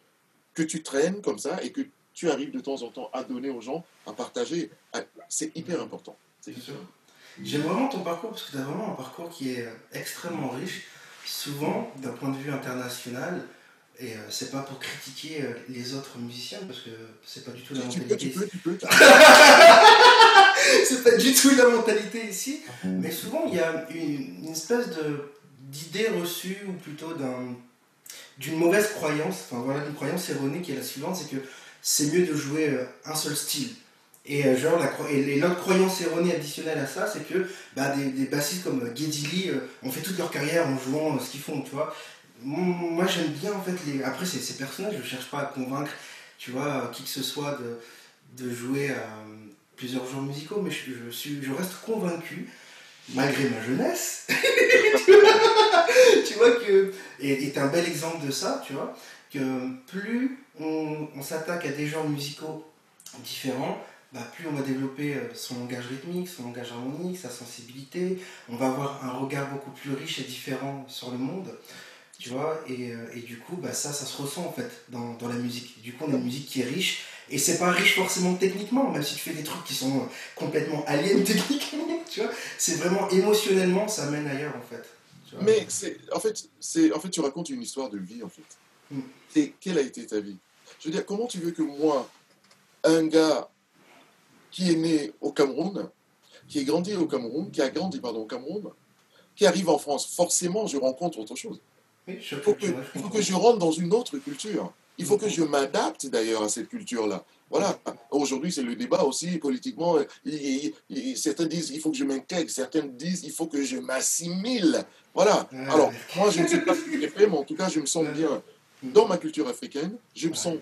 que tu traînes comme ça et que tu arrives de temps en temps à donner aux gens, à partager. C'est hyper important. J'aime vraiment ton parcours parce que tu as vraiment un parcours qui est extrêmement riche. Souvent, d'un point de vue international, et euh, c'est pas pour critiquer euh, les autres musiciens parce que c'est pas du tout la mentalité. Tu peux, tu peux, [LAUGHS] c'est pas du tout la mentalité ici. Mais souvent, il y a une espèce de d'idées reçues ou plutôt d'une mauvaise croyance, enfin voilà, une croyance erronée qui est la suivante, c'est que c'est mieux de jouer euh, un seul style. Et euh, genre, la, et l'autre croyance erronée additionnelle à ça, c'est que bah, des, bassistes comme Geddy Lee euh, ont fait toute leur carrière en jouant ce qu'ils font, tu vois. Moi, j'aime bien, en fait, les... après, c'est, c'est personnel, je cherche pas à convaincre, tu vois, qui que ce soit de, de jouer à plusieurs genres musicaux, mais je, je, suis, je reste convaincu malgré ma jeunesse, [LAUGHS] tu vois que, et est un bel exemple de ça, tu vois, que plus on, s'attaque à des genres musicaux différents, bah, plus on va développer euh, son langage rythmique, son langage harmonique, sa sensibilité, on va avoir un regard beaucoup plus riche et différent sur le monde, tu vois, et, euh, et du coup, bah, ça, ça se ressent en fait dans, dans la musique. Du coup, on a une musique qui est riche, et c'est pas riche forcément techniquement, même si tu fais des trucs qui sont complètement aliens [LAUGHS] techniquement, tu vois. C'est vraiment émotionnellement, ça mène ailleurs en fait. Mais c'est, en fait, c'est, en fait, tu racontes une histoire de vie en fait. Et quelle a été ta vie? Je veux dire, comment tu veux que moi, un gars qui est né au Cameroun, qui est grandi au Cameroun, qui a grandi pardon au Cameroun, qui arrive en France, forcément, je rencontre autre chose. il faut que je rentre dans une autre culture. Il faut que je m'adapte d'ailleurs à cette culture-là. Voilà. Aujourd'hui, c'est le débat aussi politiquement. certains disent il faut que je m'intègre, certains disent il faut que je m'assimile. Voilà. Alors, moi, je ne sais pas ce que j'ai fait, mais en tout cas, je me sens bien dans ma culture africaine. Je me sens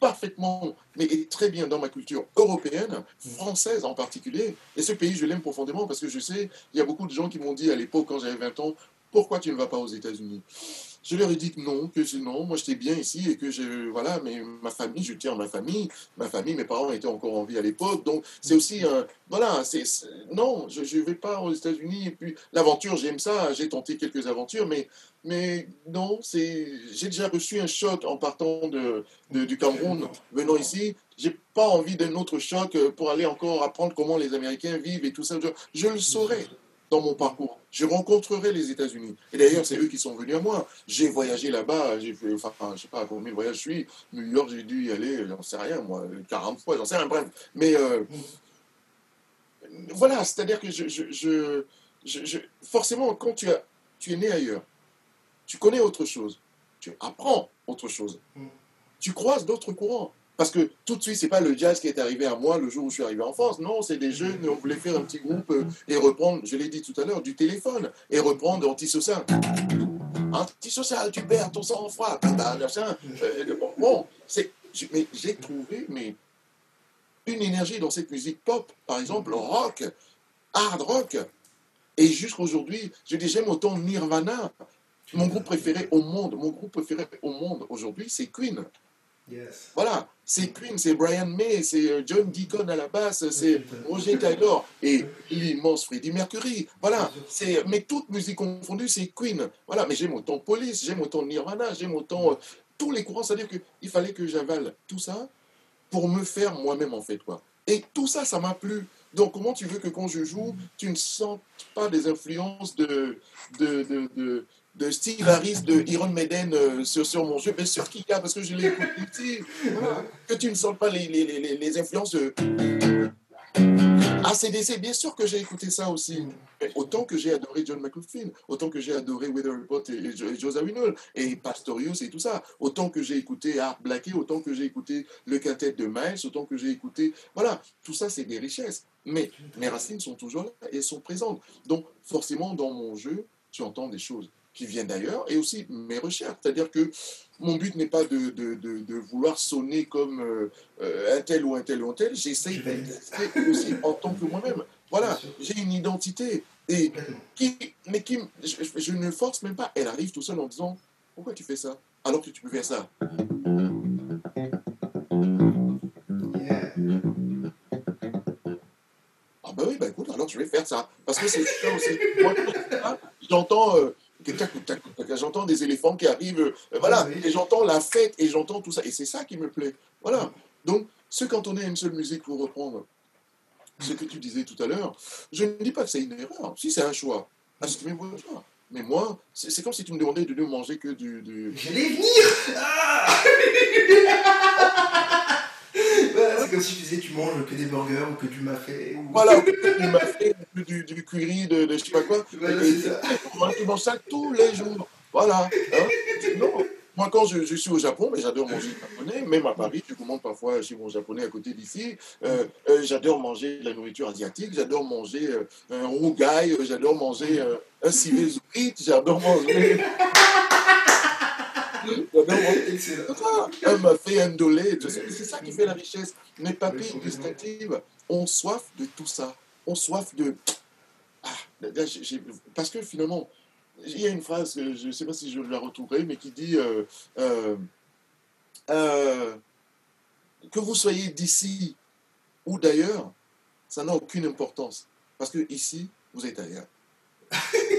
parfaitement, mais très bien dans ma culture européenne, française en particulier. Et ce pays, je l'aime profondément parce que je sais, il y a beaucoup de gens qui m'ont dit à l'époque, quand j'avais 20 ans, pourquoi tu ne vas pas aux États-Unis? Je leur ai dit que non, que non, moi j'étais bien ici et que je, voilà, mais ma famille, je tiens à ma famille, ma famille, mes parents étaient encore en vie à l'époque, donc c'est aussi un, voilà, c'est, non, je ne vais pas aux États-Unis et puis l'aventure, j'aime ça, j'ai tenté quelques aventures, mais, mais non, c'est, j'ai déjà reçu un choc en partant de, du Cameroun, venant ici, j'ai pas envie d'un autre choc pour aller encore apprendre comment les Américains vivent et tout ça, je, je le saurais dans mon parcours. Je rencontrerai les États-Unis. Et d'ailleurs, c'est eux qui sont venus à moi. J'ai voyagé là-bas, j'ai fait, enfin, je sais pas combien de voyages je suis. New York, j'ai dû y aller, j'en sais rien, moi, 40 fois, j'en sais rien, bref. Mais euh, voilà, c'est-à-dire que je, je, je, forcément, quand tu, as, tu es né ailleurs, tu connais autre chose, tu apprends autre chose, mm. tu croises d'autres courants. Parce que tout de suite, c'est pas le jazz qui est arrivé à moi le jour où je suis arrivé en France. Non, c'est des jeunes, on voulait faire un petit groupe euh, et reprendre, je l'ai dit tout à l'heure, du téléphone et reprendre antisocial. Antisocial, tu perds ton sang-froid. Euh, bon, c'est, mais j'ai trouvé mais, une énergie dans cette musique pop, par exemple, rock, hard rock. Et jusqu'à aujourd'hui, je dis, j'aime autant Nirvana. Mon groupe préféré au monde, mon groupe préféré au monde aujourd'hui, c'est Queen. Voilà, c'est Queen, c'est Brian May, c'est euh, John Deacon à la basse, c'est Roger Taylor et l'immense Freddie Mercury. Voilà, c'est mais toute musique confondue, c'est Queen. Voilà, mais j'aime autant Police, j'aime autant Nirvana, j'aime autant euh, tous les courants. C'est-à-dire qu'il fallait que j'avale tout ça pour me faire moi-même en fait quoi. Et tout ça, ça m'a plu. Donc, comment tu veux que quand je joue, tu ne sentes pas des influences de, de, de de Steve Harris de Iron Maiden euh, sur, sur, mon jeu, mais sur Kika, parce que je l'ai écouté. Que tu ne sens pas les, les, les, les influences de. ACDC, bien sûr que j'ai écouté ça aussi. Mais autant que j'ai adoré John McLaughlin, autant que j'ai adoré Weather Report et, et, Joe et Pastorius et tout ça, autant que j'ai écouté Art Blackie, autant que j'ai écouté le quintet de Miles, autant que j'ai écouté. Voilà, tout ça, c'est des richesses. Mais mes racines sont toujours là et elles sont présentes. Donc, forcément, dans mon jeu, tu entends des choses qui viennent d'ailleurs, et aussi mes recherches. C'est-à-dire que mon but n'est pas de, de, de, vouloir sonner comme euh, euh, un tel ou un tel ou un tel, j'essaye d'exister aussi en tant que moi-même. Voilà, j'ai une identité, et qui, mais qui, je, ne force même pas. Elle arrive tout seul en disant, pourquoi tu fais ça alors que tu peux faire ça? Ah ben oui, ben écoute, alors je vais faire ça. Parce que c'est ça aussi. Moi, j'entends... Euh, J'entends des éléphants qui arrivent, euh, voilà, et j'entends la fête, et j'entends tout ça. Et c'est ça qui me plaît. Voilà. Donc, se cantonner à une seule musique pour reprendre ce que tu disais tout à l'heure, je ne dis pas que c'est une erreur. Si c'est un choix, ah, c'est un choix. Mais moi, c'est comme si tu me demandais de ne manger que du. du... J'allais venir ah [LAUGHS] c'est comme si tu disais tu manges que des burgers ou que du mafé. Ou... Voilà, ou [LAUGHS] que du mafé, du, du curry, de, de je sais pas quoi. tu manges ça tous les jours. Voilà. Hein. Non. Moi, quand je, je, suis au Japon, mais j'adore manger japonais, même à Paris, je commande parfois chez mon japonais à côté d'ici. Euh, euh, j'adore manger de la nourriture asiatique, j'adore manger euh, un rougail, j'adore manger un civet j'adore manger. [LAUGHS] Un mafé, un dolé, c'est ça qui fait la richesse. Mes papilles gustatives ont soif de tout ça. Ont soif de. Ah, parce que finalement, il y a une phrase, je ne sais pas si je la retrouverai, mais qui dit euh, euh, euh, que vous soyez d'ici ou d'ailleurs, ça n'a aucune importance. Parce que ici, vous êtes ailleurs. [LAUGHS]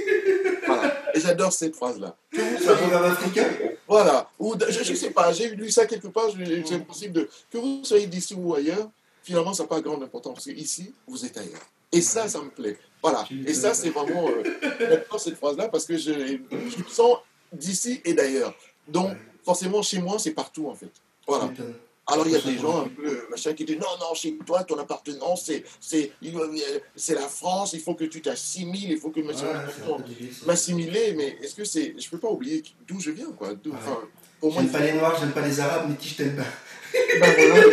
Et j'adore cette phrase-là. Que vous africain? Voilà. Ou, je ne sais pas, j'ai lu ça quelque part, c'est possible de. Que vous soyez d'ici ou ailleurs, finalement, ça n'a pas grande importance. Parce qu'ici, vous êtes ailleurs. Et ça, ça me plaît. Voilà. Et ça, c'est vraiment. Euh, cette phrase-là parce que je, je me sens d'ici et d'ailleurs. Donc, forcément, chez moi, c'est partout, en fait. Voilà. Alors il y a des gens un peu machin qui disent non, non, chez toi, ton appartenance, c'est, c'est, c'est la France, il faut que tu t'assimiles, il faut que m'assimiler, mais est-ce que c'est. Je ne peux pas oublier d'où je viens, quoi. pour moi, j'aime pas les Noirs, j'aime pas les Arabes, mais qui je t'aime pas? Ben voilà.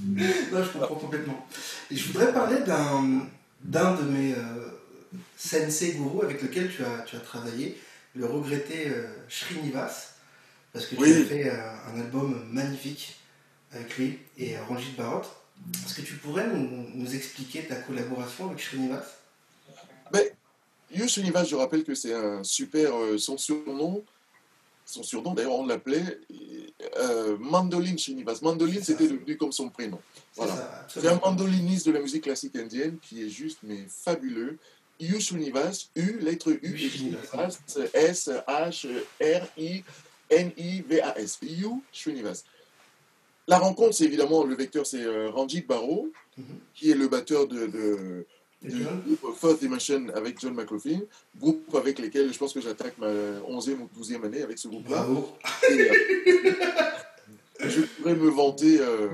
[LAUGHS] non, je comprends complètement. Et je voudrais parler d'un, d'un de mes euh, sensei gourou avec lequel tu as, tu as travaillé, le regretté euh, Srinivas parce que Oui. tu as fait euh, un album magnifique avec lui et euh, Ranjit Bharot. Est-ce que tu pourrais nous, nous expliquer ta collaboration avec Srinivas? Univas, je rappelle que c'est un super. euh, son surnom, son surnom d'ailleurs, on l'appelait euh, Mandoline Srinivas. Mandoline, c'était devenu comme son prénom. C'est Voilà. C'est un mandoliniste de la musique classique indienne qui est juste, mais fabuleux. U Srinivas, U, lettre U. Srinivas, S, H, R, I, N, I, V, A, S. U Srinivas. La rencontre, c'est évidemment, le vecteur, c'est euh, Ranjit Baro, Mhm. qui est le batteur de, de, Fourth Dimension avec John McLaughlin, groupe avec lesquels je pense que j'attaque ma 11e ou 12e année avec ce groupe-là. Euh, [LAUGHS] je pourrais me vanter euh,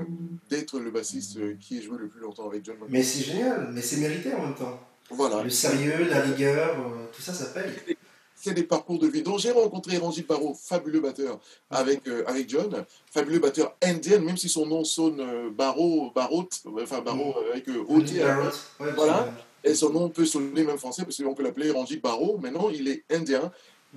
d'être le bassiste euh, qui ait joué le plus longtemps avec John McLaughlin. Mais c'est génial, mais c'est mérité en même temps. Voilà, Le sérieux, la rigueur, euh, tout ça, ça paye. C'est des parcours de vie. Donc j'ai rencontré Ranjit Baro, fabuleux batteur avec, euh, avec John, fabuleux batteur indien, même si son nom sonne euh, Baro, Barot, enfin Baro euh, avec euh, fin. ouais, Voilà. Et son nom peut sonner même français parce qu'on peut l'appeler Ranjit Baro. Maintenant, il est indien,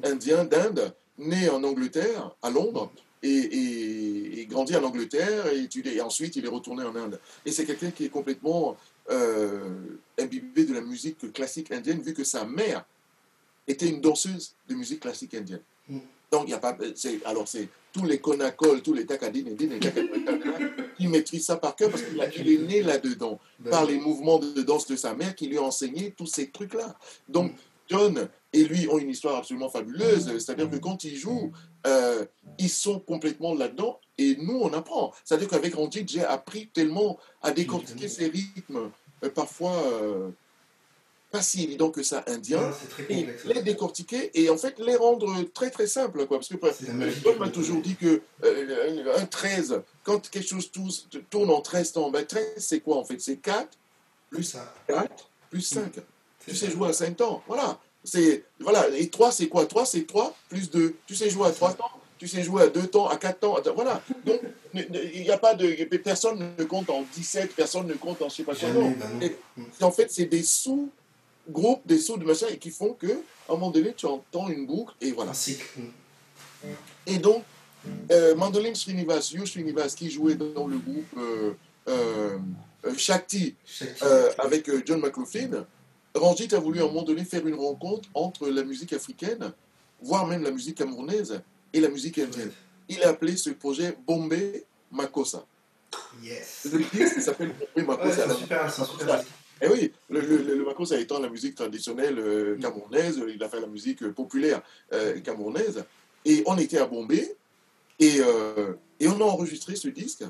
indien d'Inde, né en Angleterre, à Londres, et, et, et grandi en Angleterre, et, étudié- et ensuite il est retourné en Inde. Et c'est quelqu'un qui est complètement euh, imbibé de la musique classique indienne, vu que sa mère était une danseuse de musique classique indienne. Mm. Donc, il n'y a pas. c'est- Alors, c'est tous les konakols, tous les takadines, les takadines, qui maîtrisent ça par cœur parce qu'il est né là-dedans Ben, par les mouvements de danse de sa mère qui lui a enseigné tous ces trucs-là. Donc, John et lui ont une histoire absolument fabuleuse. C'est-à-dire que quand ils jouent, euh, ils sont complètement là-dedans et nous, on apprend. C'est-à-dire qu'avec Ranjit, j'ai appris tellement à décortiquer ces rythmes, euh, parfois euh, pas si évidents que ça, non, c'est très Et les décortiquer et en fait les rendre très très simples. Quoi. Parce que. John m'a toujours dit que euh, un 13, quand quelque chose tourne en 13 temps, ben 13 c'est quoi en fait? C'est 4 Plus ça. 4 plus 5. Mm. C'est Tu ça. sais jouer à 5 temps. Voilà. C'est, voilà. Et 3, c'est quoi? 3, c'est 3 plus 2. Tu sais jouer à 3 temps? Tu sais jouer à 2 temps, à 4 temps. à- Voilà. Donc, [LAUGHS] il n'y a pas de. Personne ne compte en 17, personne ne compte en je sais pas quoi. Ben non. Et- Mm. En fait, c'est des sous-groupes, des sous de machin, et qui font que, à un moment donné, tu entends une boucle, et voilà. Et donc, euh, Mandoline Srinivas, Yu Srinivas, qui jouait dans le groupe euh, euh, euh, Shakti, avec John McLaughlin, Ranjit a voulu à un moment donné faire une rencontre entre la musique africaine, voire même la musique camerounaise, et la musique indienne. Il a appelé ce projet Bombay Makossa. Yes. Le disque s'appelle Bombay Ouais, Makossa. c'est super, super. Eh oui, le, le, le, Makossa étant la musique traditionnelle euh, camerounaise, il a fait la musique euh, populaire euh, camerounaise. Et on était à Bombay, et, et on a enregistré ce disque.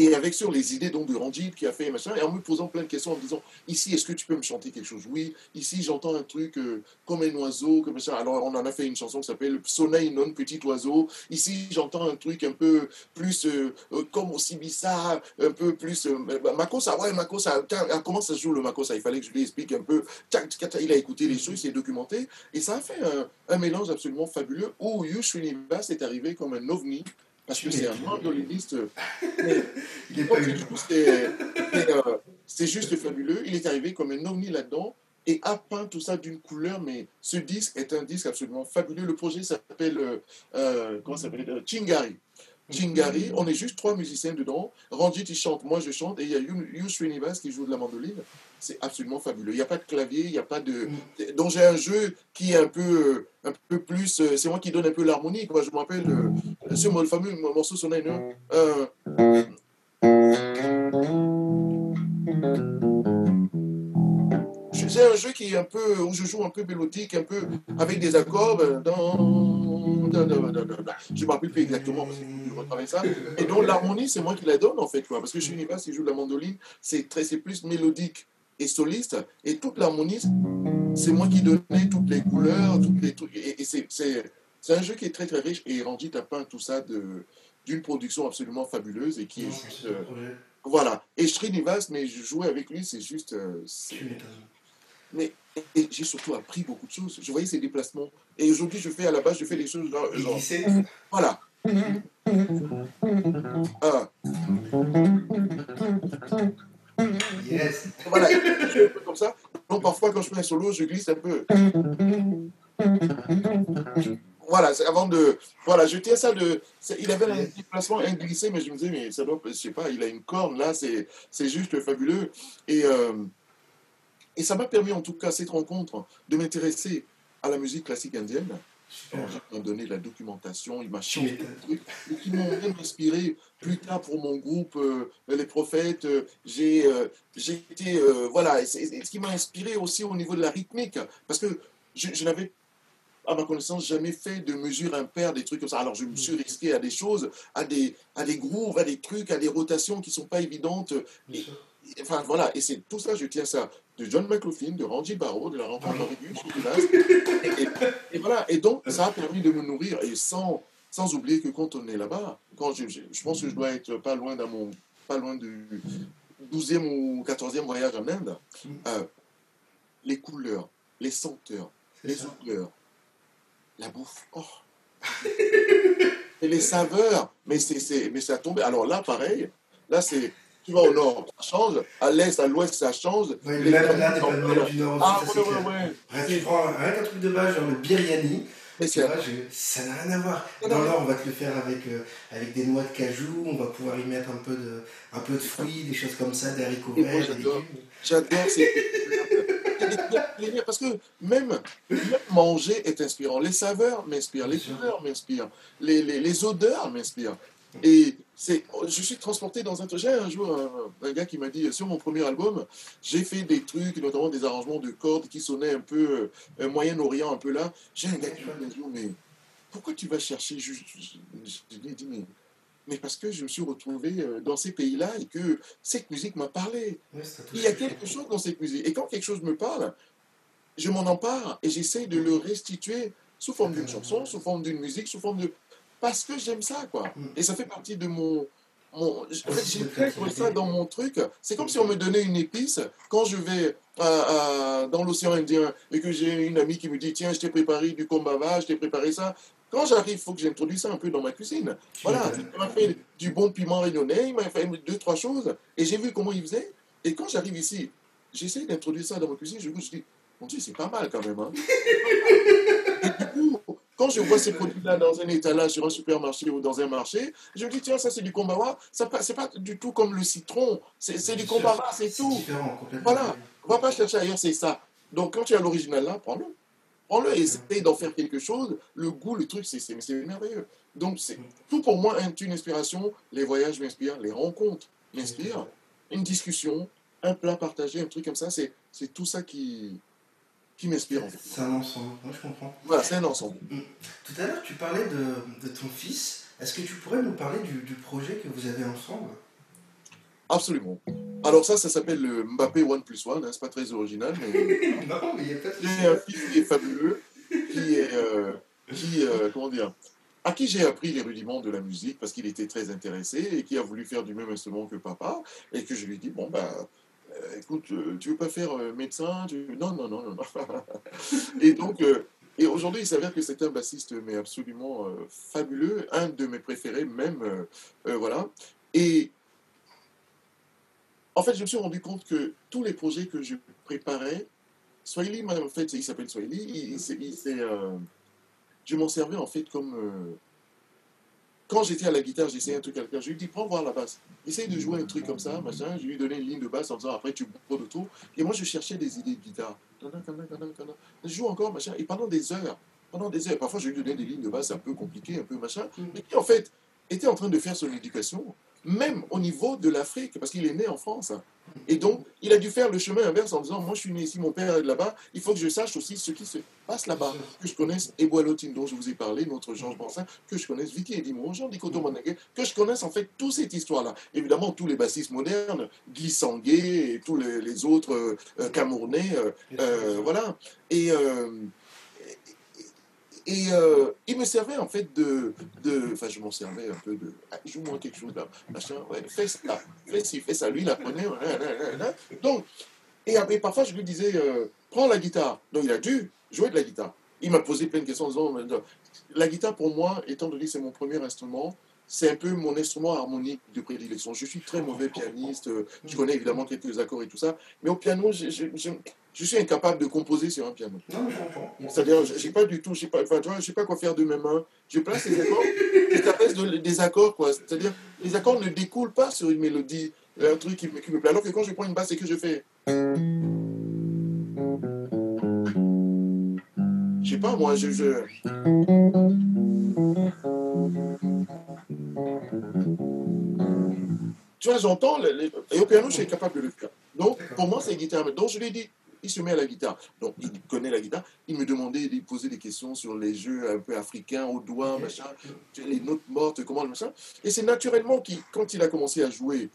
Et avec sur les idées donc, de Ranjit qui a fait machin, et en me posant plein de questions en me disant Ici, est-ce que tu peux me chanter quelque chose? Oui. Ici, j'entends un truc euh, comme un oiseau, comme ça. Alors, on en a fait une chanson qui s'appelle Soleil non petit oiseau. Ici, j'entends un truc un peu plus euh, euh, comme au Sibissa, un peu plus. Euh, Makossa, ouais, Makossa. tiens, ah, comment ça se joue le Makossa? Il fallait que je lui explique un peu. Il a écouté les choses, il s'est documenté. Et ça a fait un, un mélange absolument fabuleux où Yush Srinivas est arrivé comme un ovni. Parce que c'est un mandoliniste Il est pas c'est c'est, euh, c'est juste fabuleux. Il est arrivé comme un ovni là-dedans et a peint tout ça d'une couleur. Mais ce disque est un disque absolument fabuleux. Le projet s'appelle euh, euh, comment s'appelle Euh, Chingari. Chingari, on est juste trois musiciens dedans. Ranjit, il chante, moi je chante, et il y a Yu Srinivas qui joue de la mandoline. C'est absolument fabuleux. Il n'y a pas de clavier, il n'y a pas de. Donc j'ai un jeu qui est un peu, un peu euh, C'est moi qui donne un peu l'harmonie. Je me rappelle euh, ce mo- le fameux morceau sonné. Euh, je- c'est un jeu qui est un peu où je joue un peu mélodique, un peu avec des accords. euh, dans. Je me rappelle plus exactement parce je. Et donc l'harmonie, c'est moi qui la donne en fait, quoi. Parce que chez Univas, il joue de la mandoline, c'est plus mélodique et soliste. Et toute l'harmonie, c'est moi qui donnais toutes les couleurs, toutes les trucs. Et, et c'est, c'est, c'est un jeu qui est très très riche. Et Ranjit a peint tout ça de, d'une production absolument fabuleuse et qui est Non, juste. euh, voilà. Et Srinivas, mais je jouais avec lui, c'est juste. euh, mais et j'ai surtout appris beaucoup de choses. Je voyais ses déplacements. Et aujourd'hui, je fais à la base, je fais des choses genre. Genre- voilà. Ah, Yes. voilà. Je fais un peu comme ça. Donc parfois, quand je fais un solo, je glisse un peu. voilà, avant de. Voilà, je tiens ça de. Il avait un déplacement inglissé, mais je me disais, mais ça doit. Je sais pas, il a une corne là, c'est juste fabuleux. Et, euh, et ça m'a permis, en tout cas, cette rencontre, de m'intéresser à la musique classique indienne. Il m'a donné la documentation, il m'a changé des trucs, et qui m'ont même inspiré plus tard pour mon groupe euh, Les Prophètes. Euh, j'ai été. voilà, ce qui m'a inspiré aussi au niveau de la rythmique, parce que je, je n'avais à ma connaissance, jamais fait de mesures impaires, des trucs comme ça. Alors, je me suis risqué à des choses, à des, à des grooves, à des trucs, à des rotations qui ne sont pas évidentes. enfin, voilà, et c'est tout ça, je tiens ça de John McLaughlin, de Randy Barrow, de la rencontre de et, et, voilà, et donc, ça a permis de me nourrir, et sans, sans oublier que quand on est là-bas, quand je, je, pense que je dois être pas loin, dans mon, pas loin du 12e ou 14e voyage en Inde, mm. euh, les couleurs, les senteurs, les odeurs, la bouffe. Oh. [LAUGHS] Et les saveurs, mais c'est mais ça tombé. Alors là, pareil, là c'est tu vas au nord, ça change. À l'est, à l'ouest, ça change. Ouais, les là, pas du nord Ah, ouais, ouais, ouais. Bref, tu prends rien qu'un truc de base, genre le biryani. Mais tu vois, je, ça n'a rien à voir. Dans le nord, on va te le faire avec, euh, avec des noix de cajou, on va pouvoir y mettre un peu de, un peu de fruits, des choses comme ça, des haricots verts. J'adore. J'adore. [LAUGHS] Parce que même, manger est inspirant. Les saveurs m'inspirent, les couleurs m'inspirent, les, les, les, odeurs m'inspirent. Et je suis transporté dans un truc. J'ai un jour un, gars qui m'a dit sur mon premier album, j'ai fait des trucs, notamment des arrangements de cordes qui sonnaient un peu euh, Moyen-Orient, un peu là. J'ai un gars qui m'a dit mais pourquoi tu vas chercher Je, lui ai dit mais mais parce que je me suis retrouvé euh, dans ces pays-là et que cette musique m'a parlé. Il y a quelque chose dans cette musique. Et quand quelque chose me parle, je m'en empare et j'essaie de le restituer sous forme d'une chanson, sous forme d'une musique, sous forme de... Parce que j'aime ça, quoi. Mm. Et ça fait partie de mon... mon... En fait, j'ai ça dans mon truc. C'est comme si on me donnait une épice quand je vais dans l'océan Indien et que j'ai une amie qui me dit Tiens, je t'ai préparé du kombava, je t'ai préparé ça. Quand j'arrive, il faut que j'introduise ça un peu dans ma cuisine. Voilà, il m'a fait du bon piment réunionnais, il m'a fait deux, trois choses, et j'ai vu comment il faisait. Et quand j'arrive ici, j'essaie d'introduire ça dans ma cuisine, je me dis, mon Dieu, c'est pas mal quand même. Hein. [LAUGHS] et du coup, quand je vois ces produits-là dans un étalage sur un supermarché ou dans un marché, je me dis, tiens, ça c'est du kombawa, ça c'est pas du tout comme le citron, c'est du kombawa, c'est tout. Voilà, on va pas chercher ailleurs, c'est ça. Donc quand tu as l'original là, prends-le. Prends-le et essaye d'en faire quelque chose. Le goût, le truc, c'est merveilleux. Donc, c'est tout pour moi une inspiration. Les voyages m'inspirent, les rencontres m'inspirent. Une discussion, un plat partagé, un truc comme ça, c'est tout ça qui, qui m'inspire. En fait. C'est un ensemble, moi je comprends. Voilà, c'est un ensemble. Mm. Tout à l'heure, tu parlais de, de, ton fils. Est-ce que tu pourrais nous parler du, du projet que vous avez ensemble? Absolument. Alors ça, ça s'appelle le Mbappé One Plus One, hein, c'est pas très original, mais... [LAUGHS] non, mais il y a pas un fils qui est fabuleux, qui est... Euh, qui, euh, comment dire à qui j'ai appris les rudiments de la musique parce qu'il était très intéressé et qui a voulu faire du même instrument que papa et que je lui dis bon ben écoute tu veux pas faire médecin non non non non [LAUGHS] et donc et aujourd'hui il s'avère que c'est un bassiste mais absolument fabuleux un de mes préférés même voilà et en fait, je me suis rendu compte que tous les projets que je préparais, Swahili, en fait, il s'appelle Swahili, euh, je m'en servais en fait comme. Euh, quand j'étais à la guitare, j'essayais un truc à quelqu'un, je lui dis prends voir la basse, essaye de jouer un truc comme ça, machin. Je lui ai donné une ligne de basse en disant après tu de tout. Et moi je cherchais des idées de guitare. Je joue encore, machin. Et pendant des heures, pendant des heures, parfois je lui donnais des lignes de basse un peu compliquées, un peu machin, mm. mais qui en fait était en train de faire son éducation même au niveau de l'Afrique, parce qu'il est né en France. Et donc, il a dû faire le chemin inverse en disant, moi je suis né ici, mon père est là-bas, il faut que je sache aussi ce qui se passe là-bas, que je connaisse Eboalotin dont je vous ai parlé, notre Georges Bansin, que je connaisse Vicky Edimo, Jean Dikoto que je connaisse en fait toute cette histoire-là. Évidemment, tous les bassistes modernes, Guy Sanguet et tous les, autres euh, Camerounais, euh, euh, voilà. Et et euh, il me servait en fait de. Enfin, je m'en servais un peu de. Ah, joue-moi quelque chose là. Machin, ouais, fais ça. Fais ci, fais ça. Lui, il apprenait. Donc, et après, parfois, je lui disais euh, prends la guitare. Donc, il a dû jouer de la guitare. Il m'a posé plein de questions en disant la guitare, pour moi, étant donné que c'est mon premier instrument, c'est un peu mon instrument harmonique de prédilection. Je suis très mauvais pianiste, euh, je connais évidemment quelques accords et tout ça, mais au piano, je, je, je, je suis incapable de composer sur un piano. Non, mais je comprends. C'est-à-dire, j'ai pas du tout, je pas, enfin, je sais pas quoi faire de mes mains. Je place les accords, [LAUGHS] reste de- des accords, quoi. C'est-à-dire, les accords ne découlent pas sur une mélodie, un truc qui me, qui me plaît. Alors que quand je prends une basse et que je fais. Pas, moi, je. Tu vois, j'entends, les- et au piano, je suis capable de le faire. Donc, pour moi, c'est guitare. Donc, je lui ai dit, il se met à la guitare. Donc, il connaît la guitare. Il me demandait de lui poser des questions sur les jeux un peu africains, au doigt, machin, les notes mortes, comment machin. Et c'est naturellement qu'il, quand il a commencé à jouer,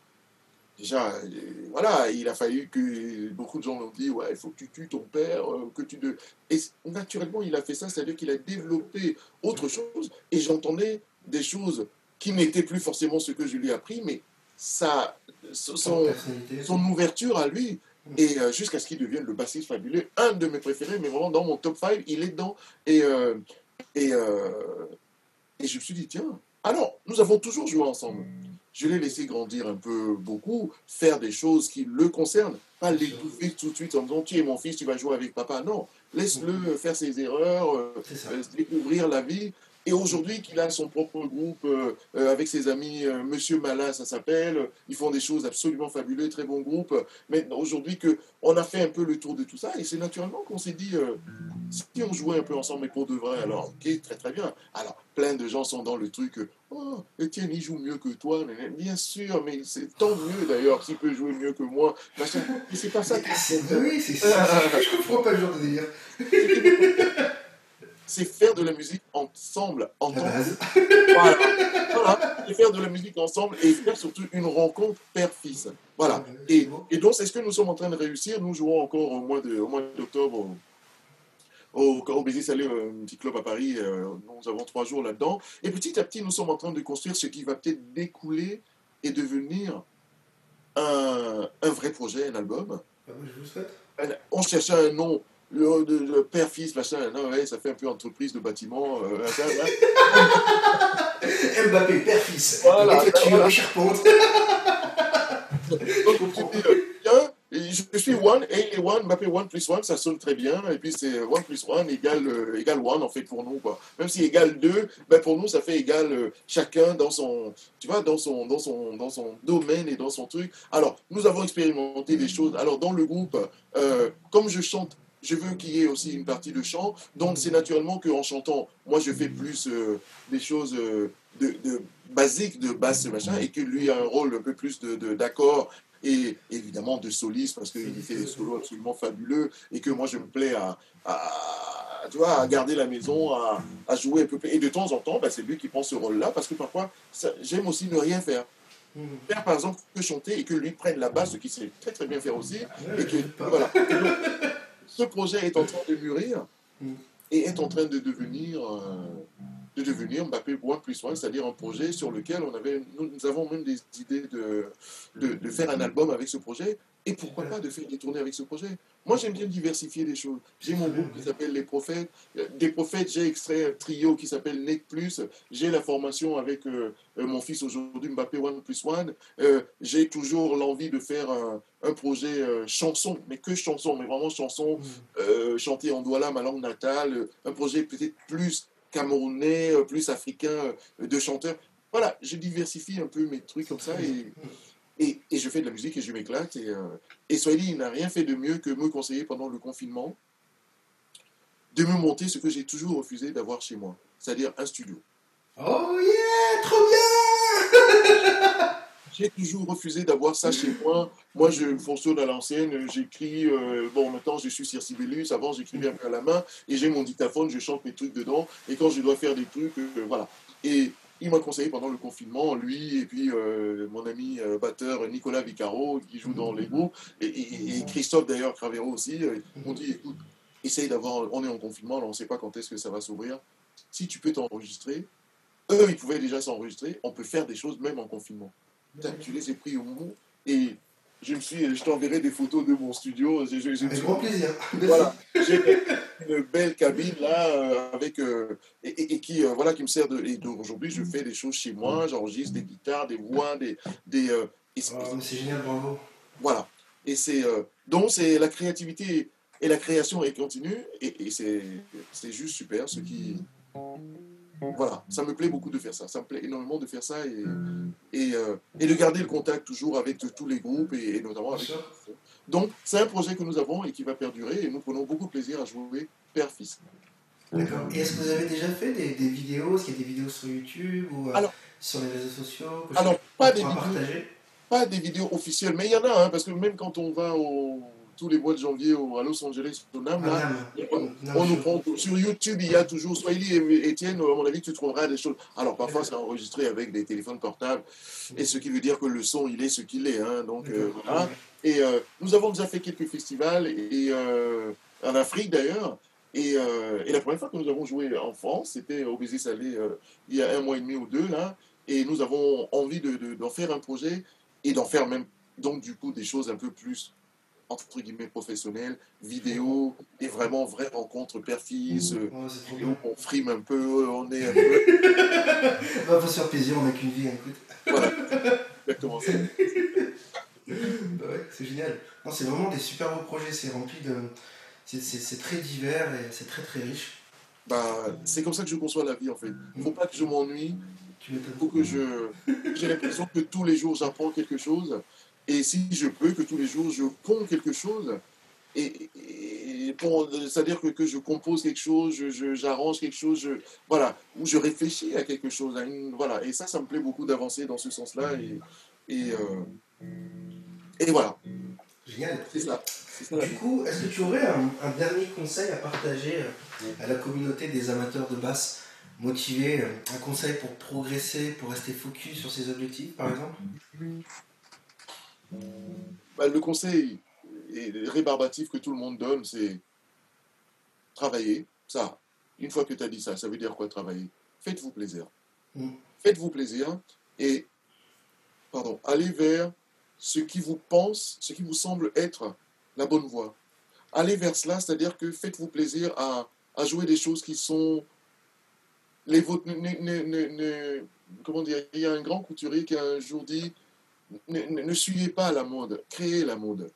déjà, euh, voilà, il a fallu que beaucoup de gens l'ont dit, ouais, il faut que tu tues ton père, euh, que tu de... Et naturellement, il a fait ça, c'est-à-dire qu'il a développé autre chose. Et j'entendais des choses qui n'étaient plus forcément ce que je lui ai appris, mais ça, son, Son ouverture à lui, et euh, jusqu'à ce qu'il devienne le bassiste fabuleux, un de mes préférés, mais vraiment dans mon top 5, il est dedans. Et, et, et je me suis dit, tiens, alors, nous avons toujours joué ensemble. Je l'ai laissé grandir un peu beaucoup, faire des choses qui le concernent, pas l'étouffer tout de suite en disant, tu es mon fils, tu vas jouer avec papa. Non, laisse-le faire ses erreurs, euh, euh, découvrir la vie. Et aujourd'hui qu'il a son propre groupe euh, euh, avec ses amis, euh, Monsieur Malin, ça s'appelle, ils font des choses absolument fabuleuses, très bon groupe. Mais aujourd'hui que on a fait un peu le tour de tout ça, et c'est naturellement qu'on s'est dit, si on jouait un peu ensemble, mais pour de vrai, alors ok, très très bien. Alors plein de gens sont dans le truc, oh, Étienne il joue mieux que toi, bien sûr, mais c'est tant mieux d'ailleurs s'il peut jouer mieux que moi. Mais c'est pas ça Oui, c'est ça. Je comprends pas le genre de délire. [LAUGHS] c'est faire de la musique ensemble, en tant. [LAUGHS] Voilà. voilà. Et faire de la musique ensemble et faire surtout une rencontre père-fils. Voilà. Et, et donc, c'est ce que nous sommes en train de réussir. Nous jouons encore au mois d'octobre au, au, au Baiser Salé, un petit club à Paris. euh, nous avons trois jours là-dedans. Et petit à petit, nous sommes en train de construire ce qui va peut-être découler et devenir un, un vrai projet, un album. Bah, je vous souhaite. On cherchait un nom. Le, le- le père-fils, machin, non, ouais, ça fait un peu entreprise de bâtiment. euh, hein. [LAUGHS] Mbappé, père-fils. Voilà, toi, tu voilà. charpente. Donc, dis, euh, tiens, je suis one, et one, Mbappé one plus one, ça sonne très bien, et puis c'est one plus one égale, euh, égale one, en fait, pour nous, quoi. Même si égale deux, ben pour nous, ça fait égal euh, chacun dans son, tu vois, dans son, dans, son, dans son domaine et dans son truc. Alors, nous avons expérimenté des choses. Alors, dans le groupe, euh, comme je chante, je veux qu'il y ait aussi une partie de chant, donc c'est naturellement qu'en chantant, moi, je fais plus euh, des choses euh, de, de basiques, de basse, machin, et que lui a un rôle un peu plus de, de- d'accord et évidemment de soliste parce qu'il fait des solos absolument fabuleux et que moi je me plais à, à- tu vois, à garder la maison, à, à jouer un peu. Et de temps en temps, bah, c'est lui qui prend ce rôle-là parce que parfois, j'aime aussi ne rien faire. Hmm. Faire par exemple que chanter et que lui prenne la basse, ce qu'il sait très très bien faire aussi. Ouais, Et que, voilà. Et donc, ce projet est en train de mûrir et est en train de devenir, euh, de devenir Mbappé One plus One, c'est-à-dire un projet sur lequel on avait, nous, avons même des idées de, de, faire un album avec ce projet et pourquoi pas de faire des tournées avec ce projet. Moi, j'aime bien diversifier les choses. J'ai mon groupe qui s'appelle Les Prophètes. Des Prophètes, j'ai extrait un trio qui s'appelle Nec Plus. J'ai la formation avec euh, euh, mon fils aujourd'hui, Mbappé One plus One. J'ai toujours l'envie de faire un, un projet euh, chanson, mais que chanson, mais vraiment chanson, Hmm. euh, chanter en douala, ma langue natale, euh, un projet peut-être plus camerounais, plus africain de chanteurs. Voilà, je diversifie un peu mes trucs comme ça et, et, et je fais de la musique et je m'éclate. Et, et Swahili n'a rien fait de mieux que me conseiller pendant le confinement de me monter ce que j'ai toujours refusé d'avoir chez moi, c'est-à-dire un studio. Oh yeah, trop bien J'ai toujours refusé d'avoir ça chez moi. Moi, je fonctionne à l'ancienne. J'écris. euh, bon, maintenant, je suis sur Sibelius. Avant, j'écrivais un peu à la main. Et j'ai mon dictaphone. Je chante mes trucs dedans. Et quand je dois faire des trucs, euh, voilà. Et il m'a conseillé pendant le confinement, lui et puis euh, mon ami batteur Nicolas Vicaro, qui joue dans les groupes, et, Christophe d'ailleurs Cravero aussi, euh, m'ont dit écoute, essaye d'avoir. On est en confinement, alors on ne sait pas quand est-ce que ça va s'ouvrir. Si tu peux t'enregistrer, eux, ils pouvaient déjà s'enregistrer. On peut faire des choses même en confinement. Tu les ai pris au mot et je me suis, je t'enverrai des photos de mon studio. Je, je, je Avec grand plaisir. [LAUGHS] voilà, j'ai une belle cabine là euh, avec euh, et, et- et qui euh, voilà qui me sert de. Et aujourd'hui, je fais des choses chez moi. J'enregistre des guitares, des voix, des des. c'est- Oh, génial, bravo. voilà. Et c'est donc c'est la créativité et la création est continue et, et c'est c'est juste super. Ce qui voilà, ça me plaît beaucoup de faire ça. Ça me plaît énormément de faire ça et et, euh, et de garder le contact toujours avec tous les groupes et, et notamment avec. Donc c'est un projet que nous avons et qui va perdurer et nous prenons beaucoup de plaisir à jouer père-fils. D'accord. Et est-ce que vous avez déjà fait des, des vidéos? Est-ce qu'il y a des vidéos sur YouTube ou euh, Alors- sur les réseaux sociaux que Alors pas des vidéos, pas des vidéos officielles, mais il y en a hein, parce que même quand on va au, tous les mois de janvier au- à Los Angeles, au NAM, Ah, là, Nam. On, nous prend sur YouTube, il y a toujours Swahili et Étienne, à mon avis, tu trouveras des choses. Alors parfois, c'est enregistré avec des téléphones portables, et ce qui veut dire que le son, il est ce qu'il est. hein, donc euh, voilà. Et euh, nous avons déjà fait quelques festivals et euh, en Afrique d'ailleurs. Et, euh, et la première fois que nous avons joué en France, c'était au Baiser Salé euh, il y a un mois et demi ou deux là. Et nous avons envie de- de- d'en faire un projet et d'en faire même donc du coup des choses un peu plus entre guillemets professionnelles, vidéo et vraiment vraie rencontre père-fils. euh, Oh, on frime un peu, on est un [LAUGHS] peu. Bah, faut se faire plaisir, on n'a qu'une vie, hein, écoute. Voilà, exactement ça. [LAUGHS] Bah ouais, c'est génial. Non, c'est vraiment des super beaux projets, c'est rempli de. c'est- très divers et c'est très très riche. Bah, c'est comme ça que je conçois la vie en fait. Il faut pas que je m'ennuie, il faut que je. J'ai l'impression que tous les jours j'apprends quelque chose. Et si je peux, que tous les jours je ponds quelque chose. Et, et- c'est-à-dire que, que je compose quelque chose, je- je- j'arrange quelque chose, je, voilà, ou je réfléchis à quelque chose, à une, voilà. Et ça, ça me plaît beaucoup d'avancer dans ce sens-là. Et, et, euh, et voilà, Génial. c'est ça. Du coup, est-ce que tu aurais un, un dernier conseil à partager euh, à la communauté des amateurs de basse motivés euh, Un conseil pour progresser, pour rester focus sur ses objectifs, par exemple? Bah, le conseil et rébarbatif que tout le monde donne, c'est travailler. Ça, une fois que tu as dit ça, ça veut dire quoi travailler? Faites-vous plaisir. Mm. Faites-vous plaisir et pardon, allez vers ce qui vous pense, ce qui vous semble être la bonne voie. Allez vers cela, c'est-à-dire que faites-vous plaisir à, à jouer des choses qui sont les vôtres. Ne- ne- ne- ne- ne- comment dire? Il y a un grand couturier qui a un jour dit ne, ne- ne suivez pas la mode, créez la mode.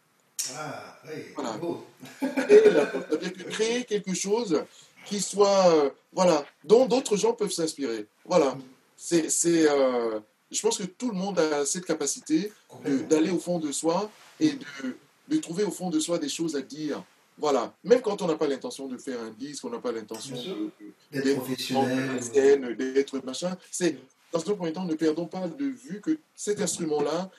Ah, oui, Voilà. beau. Créez la mode, c'est-à-dire que créez quelque chose qui soit, euh, voilà, dont d'autres gens peuvent s'inspirer. Voilà, c'est, c'est, euh, je pense que tout le monde a cette capacité de- d'aller au fond de soi et de, de trouver au fond de soi des choses à dire. Voilà, même quand on n'a pas l'intention de faire un disque, on n'a pas l'intention de, D'être professionnel. d'être machin. C'est, dans un premier temps, ne perdons pas de vue que cet instrument-là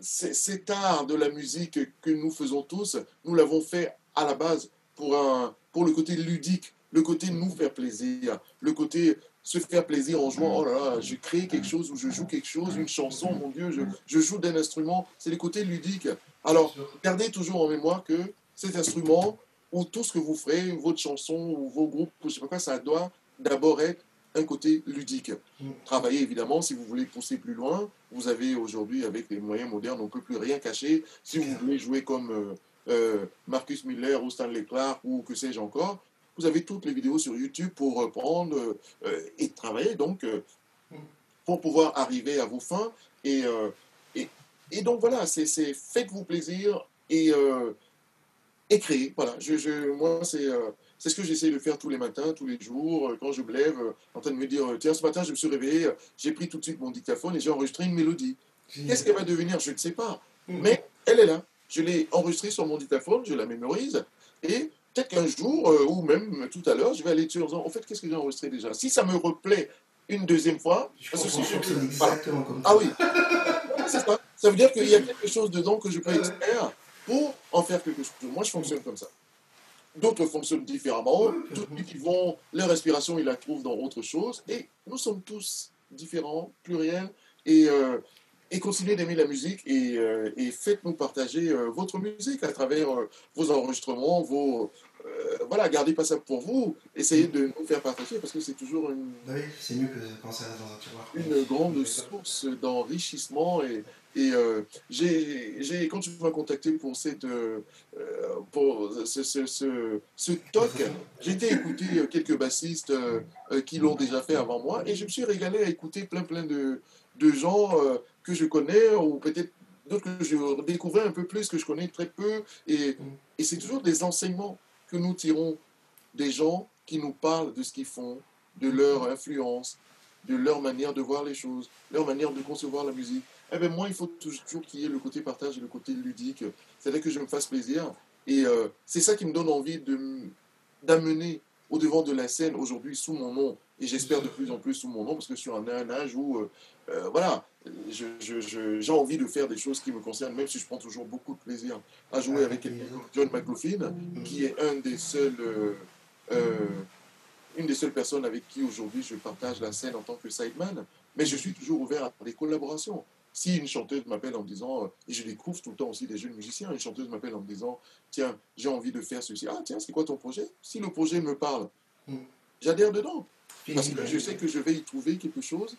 c'est- cet art de la musique que nous faisons tous, nous l'avons fait à la base pour, un, pour le côté ludique, le côté nous faire plaisir, le côté se faire plaisir en jouant, oh là là, je crée quelque chose ou je joue quelque chose, une chanson, mon Dieu, je, joue d'un instrument, c'est le côté ludique. Alors, gardez toujours en mémoire que cet instrument, ou tout ce que vous ferez, votre chanson ou vos groupes, je sais pas quoi, ça doit d'abord être un côté ludique. Mm. Travaillez évidemment si vous voulez pousser plus loin. Vous avez aujourd'hui, avec les moyens modernes, on ne peut plus rien cacher. Si vous voulez jouer comme euh, euh, Marcus Miller ou Stanley Clark ou que sais-je encore, vous avez toutes les vidéos sur YouTube pour reprendre euh, et travailler donc Mm. pour pouvoir arriver à vos fins. Et, et, et donc voilà, c'est faites-vous plaisir et, et créez. Voilà, je, je, moi c'est c'est ce que j'essaie de faire tous les matins, tous les jours, euh, quand je me lève, euh, en train de me dire, euh, tiens, ce matin, je me suis réveillé, j'ai pris tout de suite mon dictaphone et j'ai enregistré une mélodie. Qu'est-ce qu'elle va devenir Je ne sais pas. Mm. Mais elle est là. Je l'ai enregistrée sur mon dictaphone, je la mémorise, et peut-être qu'un jour, euh, ou même tout à l'heure, je vais aller dessus en disant, en fait, qu'est-ce que j'ai enregistré déjà? Si ça me replaît une deuxième fois, Je parce que je exactement comme Ah oui, [LAUGHS] c'est ça. Ça veut dire qu'il y a quelque chose dedans que je peux extraire pour en faire quelque chose. Moi, je fonctionne comme ça. D'autres fonctionnent différemment. D'autres qui vont, leur respiration, ils la trouvent dans autre chose. Et nous sommes tous différents, pluriels. Et, euh, et continuez d'aimer la musique et, euh, et faites-nous partager euh, votre musique à travers vos enregistrements, vos... voilà, gardez pas ça pour vous. Essayez de nous faire partager parce que c'est toujours une, oui, c'est mieux que quand ça reste dans un tiroir. une grande source d'enrichissement et, Et euh, j'ai, quand tu m'as contacté pour, cette, euh, pour ce, ce, ce, ce talk, été écouter quelques bassistes qui l'ont déjà fait avant moi et je me suis régalé à écouter plein, plein de, de gens que je connais ou peut-être d'autres que je découvrais un peu plus, que je connais très peu. Et, et c'est toujours des enseignements que nous tirons des gens qui nous parlent de ce qu'ils font, de leur influence, de leur manière de voir les choses, leur manière de concevoir la musique. Eh bien, moi, il faut toujours qu'il y ait le côté partage et le côté ludique. C'est-à-dire que je me fasse plaisir. Et euh, c'est ça qui me donne envie d'amener au devant de la scène aujourd'hui sous mon nom. Et j'espère de plus en plus sous mon nom, parce que je suis en un âge où, euh, euh, voilà, j'ai envie de faire des choses qui me concernent, même si je prends toujours beaucoup de plaisir à jouer avec John McLaughlin, qui est un des seuls une des seules personnes avec qui aujourd'hui je partage la scène en tant que sideman, mais je suis toujours ouvert à des collaborations. Si une chanteuse m'appelle en me disant, et je découvre tout le temps aussi des jeunes musiciens, une chanteuse m'appelle en me disant, tiens, j'ai envie de faire ceci, ah tiens, c'est quoi ton projet? Si le projet me parle, hmm. j'adhère dedans. Parce que je sais que je vais y trouver quelque chose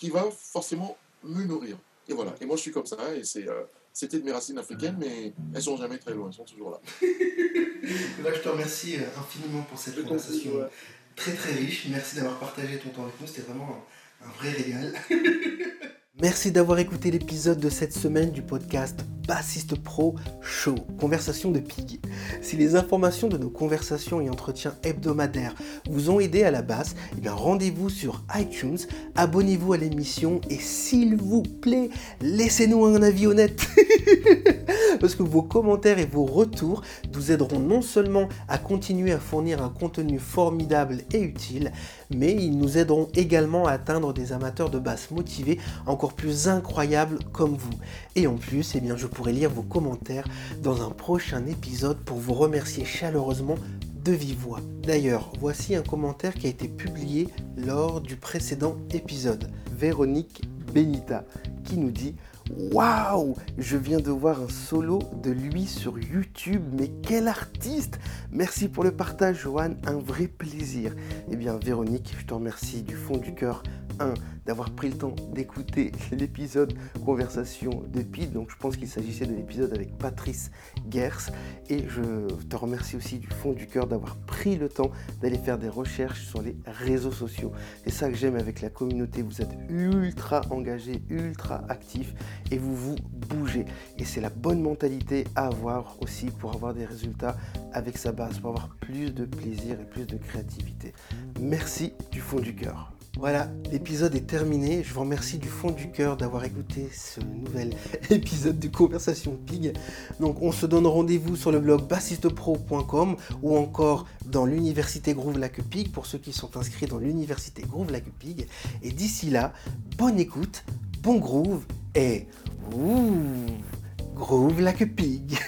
qui va forcément me nourrir. Et voilà. Et moi, je suis comme ça. Et c'est, euh, c'était de mes racines africaines, mais elles sont jamais très loin. Elles sont toujours là. [LAUGHS] là je te remercie euh, infiniment pour cette conversation très très riche. Merci d'avoir partagé ton temps avec nous. C'était vraiment un vrai régal. [LAUGHS] Merci d'avoir écouté l'épisode de cette semaine du podcast Bassiste Pro Show, conversation de pig. Si les informations de nos conversations et entretiens hebdomadaires vous ont aidé à la basse, eh rendez-vous sur iTunes, abonnez-vous à l'émission et s'il vous plaît, laissez-nous un avis honnête. [LAUGHS] Parce que vos commentaires et vos retours nous aideront non seulement à continuer à fournir un contenu formidable et utile, mais ils nous aideront également à atteindre des amateurs de basse motivés encore plus incroyables comme vous. Et en plus, eh bien, je pourrai lire vos commentaires dans un prochain épisode pour vous remercier chaleureusement de vive voix. D'ailleurs, voici un commentaire qui a été publié lors du précédent épisode. Véronique Benita qui nous dit Waouh Je viens de voir un solo de lui sur YouTube, mais quel artiste Merci pour le partage, Johan, un vrai plaisir. Eh bien, Véronique, je te remercie du fond du cœur 1 d'avoir pris le temps d'écouter [LAUGHS] l'épisode Conversation de Pete. Donc je pense qu'il s'agissait de l'épisode avec Patrice Gers. Et je te remercie aussi du fond du cœur d'avoir pris le temps d'aller faire des recherches sur les réseaux sociaux. C'est ça que j'aime avec la communauté. Vous êtes ultra engagé, ultra actif et vous vous bougez. Et c'est la bonne mentalité à avoir aussi pour avoir des résultats avec sa base, pour avoir plus de plaisir et plus de créativité. Merci du fond du cœur. Voilà, l'épisode est terminé. Je vous remercie du fond du cœur d'avoir écouté ce nouvel [LAUGHS] épisode de Conversation Pig. Donc, on se donne rendez-vous sur le blog bassistepro.com ou encore dans l'université Groove Lac Pig pour ceux qui sont inscrits dans l'université Groove Lac Pig. Et d'ici là, bonne écoute, bon groove et ouh, Groove Lac Pig. [LAUGHS]